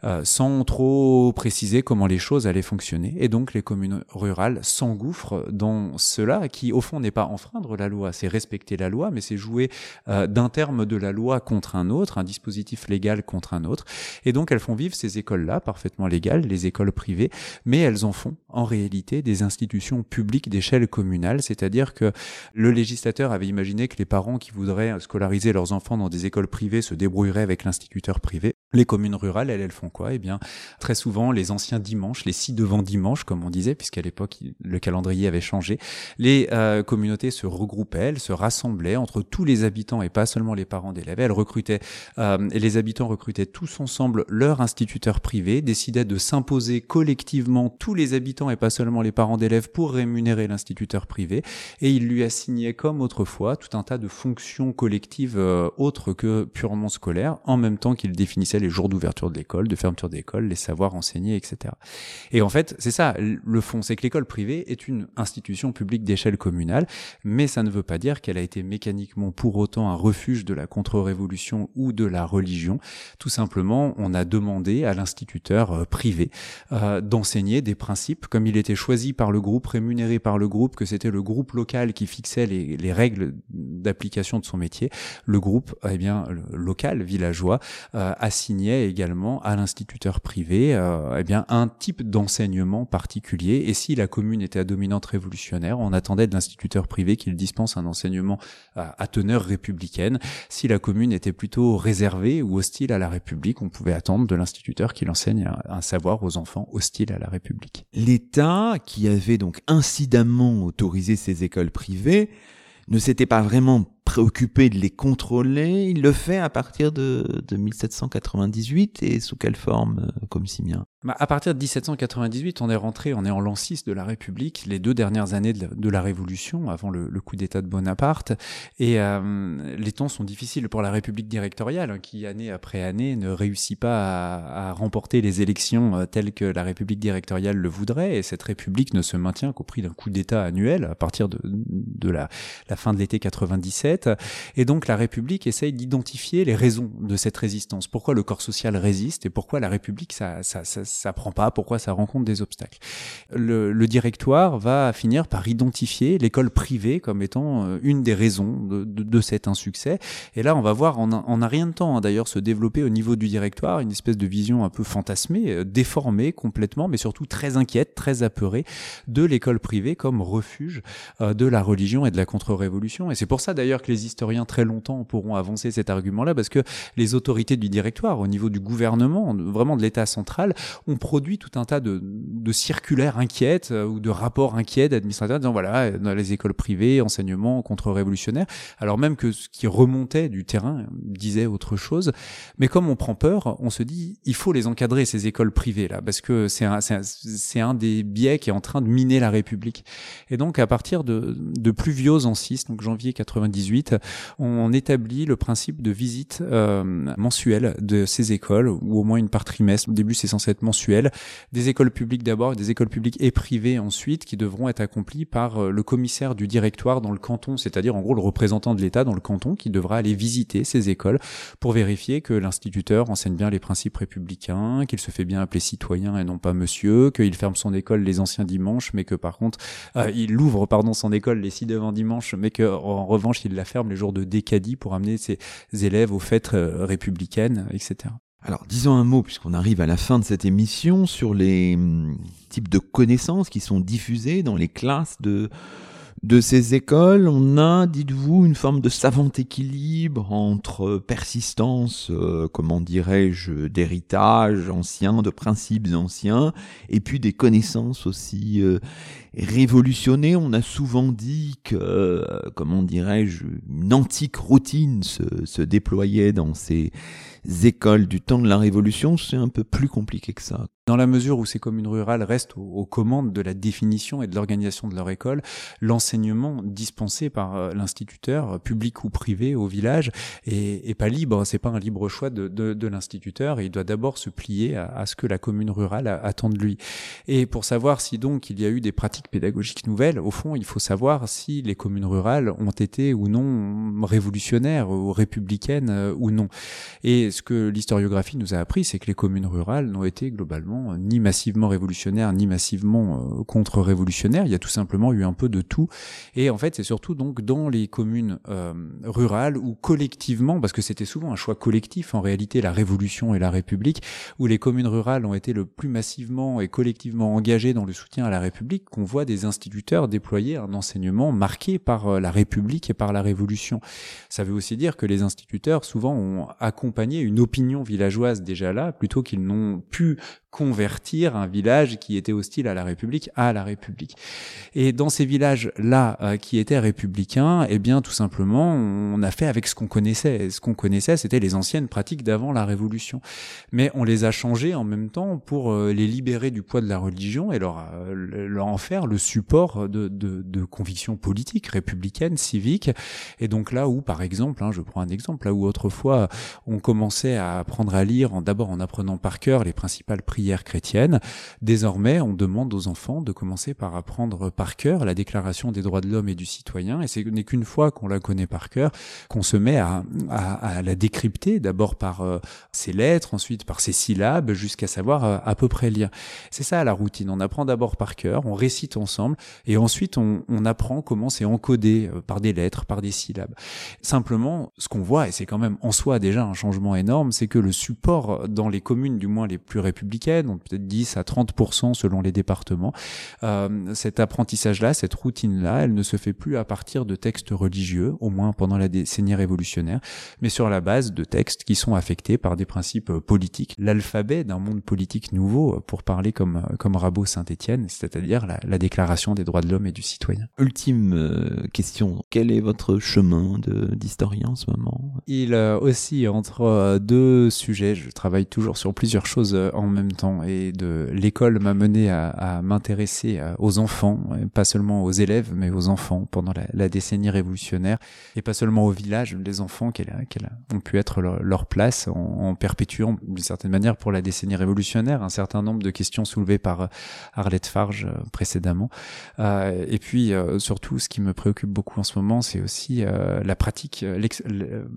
euh, sans trop préciser comment les choses allaient fonctionner. Et donc, les communes rurales s'engouffrent dans cela, qui au fond n'est pas enfreindre la loi, c'est respecter la loi, mais c'est jouer euh, d'un terme de la loi contre un autre, un dispositif légal contre un autre. Et donc elles font vivre ces écoles-là, parfaitement légales, les écoles privées, mais elles en font en réalité des institutions publiques d'échelle communale, c'est-à-dire que le législateur avait imaginé que les parents qui voudraient scolariser leurs enfants dans des écoles privées se débrouilleraient avec l'instituteur privé. Les communes rurales, elles, elles font quoi? Eh bien, très souvent, les anciens dimanches, les six devant dimanche, comme on disait, puisqu'à l'époque, le calendrier avait changé, les euh, communautés se regroupaient, elles se rassemblaient entre tous les habitants et pas seulement les parents d'élèves. Elles recrutaient, euh, et les habitants recrutaient tous ensemble leur instituteur privé, décidaient de s'imposer collectivement tous les habitants et pas seulement les parents d'élèves pour rémunérer l'instituteur privé, et ils lui assignaient comme autrefois tout un tas de fonctions collectives euh, autres que purement scolaires, en même temps qu'ils définissaient les jours d'ouverture de l'école, de fermeture d'école, les savoirs enseignés, etc. Et en fait, c'est ça le fond, c'est que l'école privée est une institution publique d'échelle communale, mais ça ne veut pas dire qu'elle a été mécaniquement pour autant un refuge de la contre-révolution ou de la religion. Tout simplement, on a demandé à l'instituteur euh, privé euh, d'enseigner des principes, comme il était choisi par le groupe, rémunéré par le groupe, que c'était le groupe local qui fixait les, les règles d'application de son métier. Le groupe, eh bien, local, villageois, euh, assignait également à l'instituteur privé, euh, eh bien, un type d'enseignement particulier. Et si la commune était à dominante révolutionnaire, on attendait de l'instituteur privé qu'il dispense un enseignement à, teneur républicaine. Si la commune était plutôt réservée ou hostile à la République, on pouvait attendre de l'instituteur qu'il enseigne un, un savoir aux enfants hostiles à la République. L'État, qui avait donc incidemment autorisé ces écoles privées, ne s'était pas vraiment préoccupé de les contrôler. Il le fait à partir de, de 1798 et sous quelle forme, euh, comme Simien? Bah, à partir de 1798, on est rentré, on est en l'an 6 de la République, les deux dernières années de la, Révolution, avant le, coup d'État de Bonaparte. Et euh, les temps sont difficiles pour la République directoriale, hein, qui année après année ne réussit pas à, remporter les élections euh, telles que la République directoriale le voudrait. Et cette République ne se maintient qu'au prix d'un coup d'État annuel à partir de, de la, la fin de l'été 97. Et donc la République essaye d'identifier les raisons de cette résistance. Pourquoi le corps social résiste et pourquoi la République, ça, ça, ça ça prend pas, pourquoi ça rencontre des obstacles. Le, le directoire va finir par identifier l'école privée comme étant euh, une des raisons de, de, de, cet insuccès. Et là, on va voir en, en a rien de temps hein, d'ailleurs se développer au niveau du directoire une espèce de vision un peu fantasmée, euh, déformée complètement, mais surtout très inquiète, très apeurée de l'école privée comme refuge euh, de la religion et de la contre-révolution. Et c'est pour ça d'ailleurs que les historiens très longtemps pourront avancer cet argument-là, parce que les autorités du directoire, au niveau du gouvernement, vraiment de l'État central, on produit tout un tas de, circulaires inquiètes euh, ou de rapports inquiets d'administrateurs disant voilà, dans les écoles privées, enseignement contre-révolutionnaire, alors même que ce qui remontait du terrain disait autre chose. Mais comme on prend peur, on se dit il faut les encadrer, ces écoles privées là, parce que c'est un, c'est un, des biais qui est en train de miner la République. Et donc à partir de, de Pluviose en 6, donc janvier 98, on établit le principe de visite euh, mensuelle de ces écoles, ou au moins une par trimestre. Au début, c'est censé être des écoles publiques d'abord, des écoles publiques et privées ensuite, qui devront être accomplies par euh, le commissaire du directoire dans le canton, c'est-à-dire en gros le représentant de l'État dans le canton, qui devra aller visiter ces écoles pour vérifier que l'instituteur enseigne bien les principes républicains, qu'il se fait bien appeler citoyen et non pas monsieur, qu'il ferme son école les anciens dimanches, mais que par contre euh, il ouvre pardon son école les six devant dimanche, mais que en revanche il la ferme les jours de décadie pour amener ses élèves aux fêtes euh, républicaines, etc. Alors, disons un mot, puisqu'on arrive à la fin de cette émission, sur les hum, types de connaissances qui sont diffusées dans les classes de, de ces écoles. On a, dites-vous, une forme de savant équilibre entre persistance, euh, comment dirais-je, d'héritage ancien, de principes anciens, et puis des connaissances aussi euh, révolutionnées. On a souvent dit que, euh, comment dirais-je, une antique routine se, se déployait dans ces écoles du temps de la Révolution, c'est un peu plus compliqué que ça. Dans la mesure où ces communes rurales restent aux, commandes de la définition et de l'organisation de leur école, l'enseignement dispensé par euh, l'instituteur, euh, public ou privé, au village, est, pas libre. C'est pas un libre choix de, l'instituteur. Il doit d'abord se plier à, à, ce que la commune rurale attend de lui. Et pour savoir si donc il y a eu des pratiques pédagogiques nouvelles, au fond, il faut savoir si les communes rurales ont été ou non révolutionnaires ou républicaines euh, ou non. Et ce que l'historiographie nous a appris, c'est que les communes rurales n'ont été globalement ni massivement révolutionnaire, ni massivement euh, contre-révolutionnaire. Il y a tout simplement eu un peu de tout. Et en fait, c'est surtout donc dans les communes euh, rurales où collectivement, parce que c'était souvent un choix collectif en réalité, la Révolution et la République, où les communes rurales ont été le plus massivement et collectivement engagées dans le soutien à la République, qu'on voit des instituteurs déployer un enseignement marqué par euh, la République et par la Révolution. Ça veut aussi dire que les instituteurs souvent ont accompagné une opinion villageoise déjà là, plutôt qu'ils n'ont pu convertir un village qui était hostile à la République à la République. Et dans ces villages-là euh, qui étaient républicains, eh bien tout simplement, on a fait avec ce qu'on connaissait. ce qu'on connaissait, c'était les anciennes pratiques d'avant la Révolution. Mais on les a changées en même temps pour euh, les libérer du poids de la religion et leur, euh, leur en faire le support de, de, convictions politiques, républicaines, civiques. Et donc là où, par exemple, hein, je prends un exemple, là où autrefois on commençait à apprendre à lire, d'abord en apprenant par cœur les principales prières chrétiennes, désormais on demande aux enfants de commencer par apprendre par cœur la Déclaration des droits de l'homme et du citoyen. Et ce n'est qu'une fois qu'on la connaît par cœur qu'on se met à, la décrypter, d'abord par euh, ses lettres, ensuite par ses syllabes, jusqu'à savoir euh, à peu près lire. C'est ça la routine. On apprend d'abord par cœur, on récite ensemble, et ensuite on, apprend comment c'est encodé euh, par des lettres, par des syllabes. Simplement, ce qu'on voit, et c'est quand même en soi déjà un changement énorme, c'est que le support dans les communes, du moins les plus républicaine, peut-être 10 à 30% selon les départements. Euh, cet apprentissage-là, cette routine-là, elle ne se fait plus à partir de textes religieux, au moins pendant la décennie révolutionnaire, mais sur la base de textes qui sont affectés par des principes politiques. L'alphabet d'un monde politique nouveau, pour parler comme, comme Rabot Saint-Étienne, c'est-à-dire la, la, déclaration des droits de l'homme et du citoyen. Ultime euh, question, quel est votre chemin d'historien en ce moment? Il euh, aussi entre euh, deux sujets, je travaille toujours sur plusieurs choses en même temps et de l'école m'a mené à, m'intéresser aux enfants, pas seulement aux élèves, mais aux enfants pendant la, décennie révolutionnaire et pas seulement aux villages, les enfants qui ont pu être leur, place en, perpétuant d'une certaine manière pour la décennie révolutionnaire un certain nombre de questions soulevées par euh, Arlette Farge euh, précédemment. Euh, et puis euh, surtout, ce qui me préoccupe beaucoup en ce moment, c'est aussi la pratique,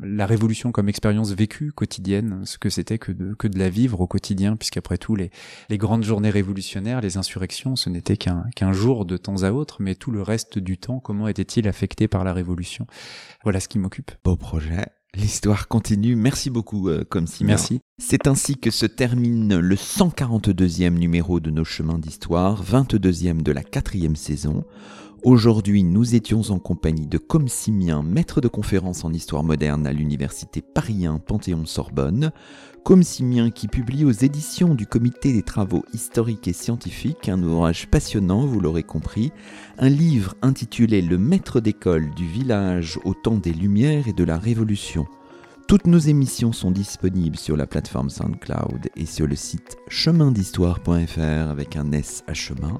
la révolution comme expérience vécue quotidienne, ce que c'était que de, que de la vivre au quotidien, puisqu'après tout, les, les grandes journées révolutionnaires, les insurrections, ce n'était qu'un qu'un jour de temps à autre, mais tout le reste du temps, comment était-il affecté par la révolution? Voilà ce qui m'occupe. Beau projet. L'histoire continue. Merci beaucoup, euh, comme si. Merci. C'est ainsi que se termine le 142e numéro de nos chemins d'histoire, 22e de la quatrième saison. Aujourd'hui, nous étions en compagnie de Com Simien, maître de conférence en histoire moderne à l'université Paris Panthéon-Sorbonne. Com Simien qui publie aux éditions du Comité des travaux historiques et scientifiques un ouvrage passionnant, vous l'aurez compris, un livre intitulé Le maître d'école du village au temps des Lumières et de la Révolution. Toutes nos émissions sont disponibles sur la plateforme SoundCloud et sur le site chemindhistoire.fr avec un S à chemin.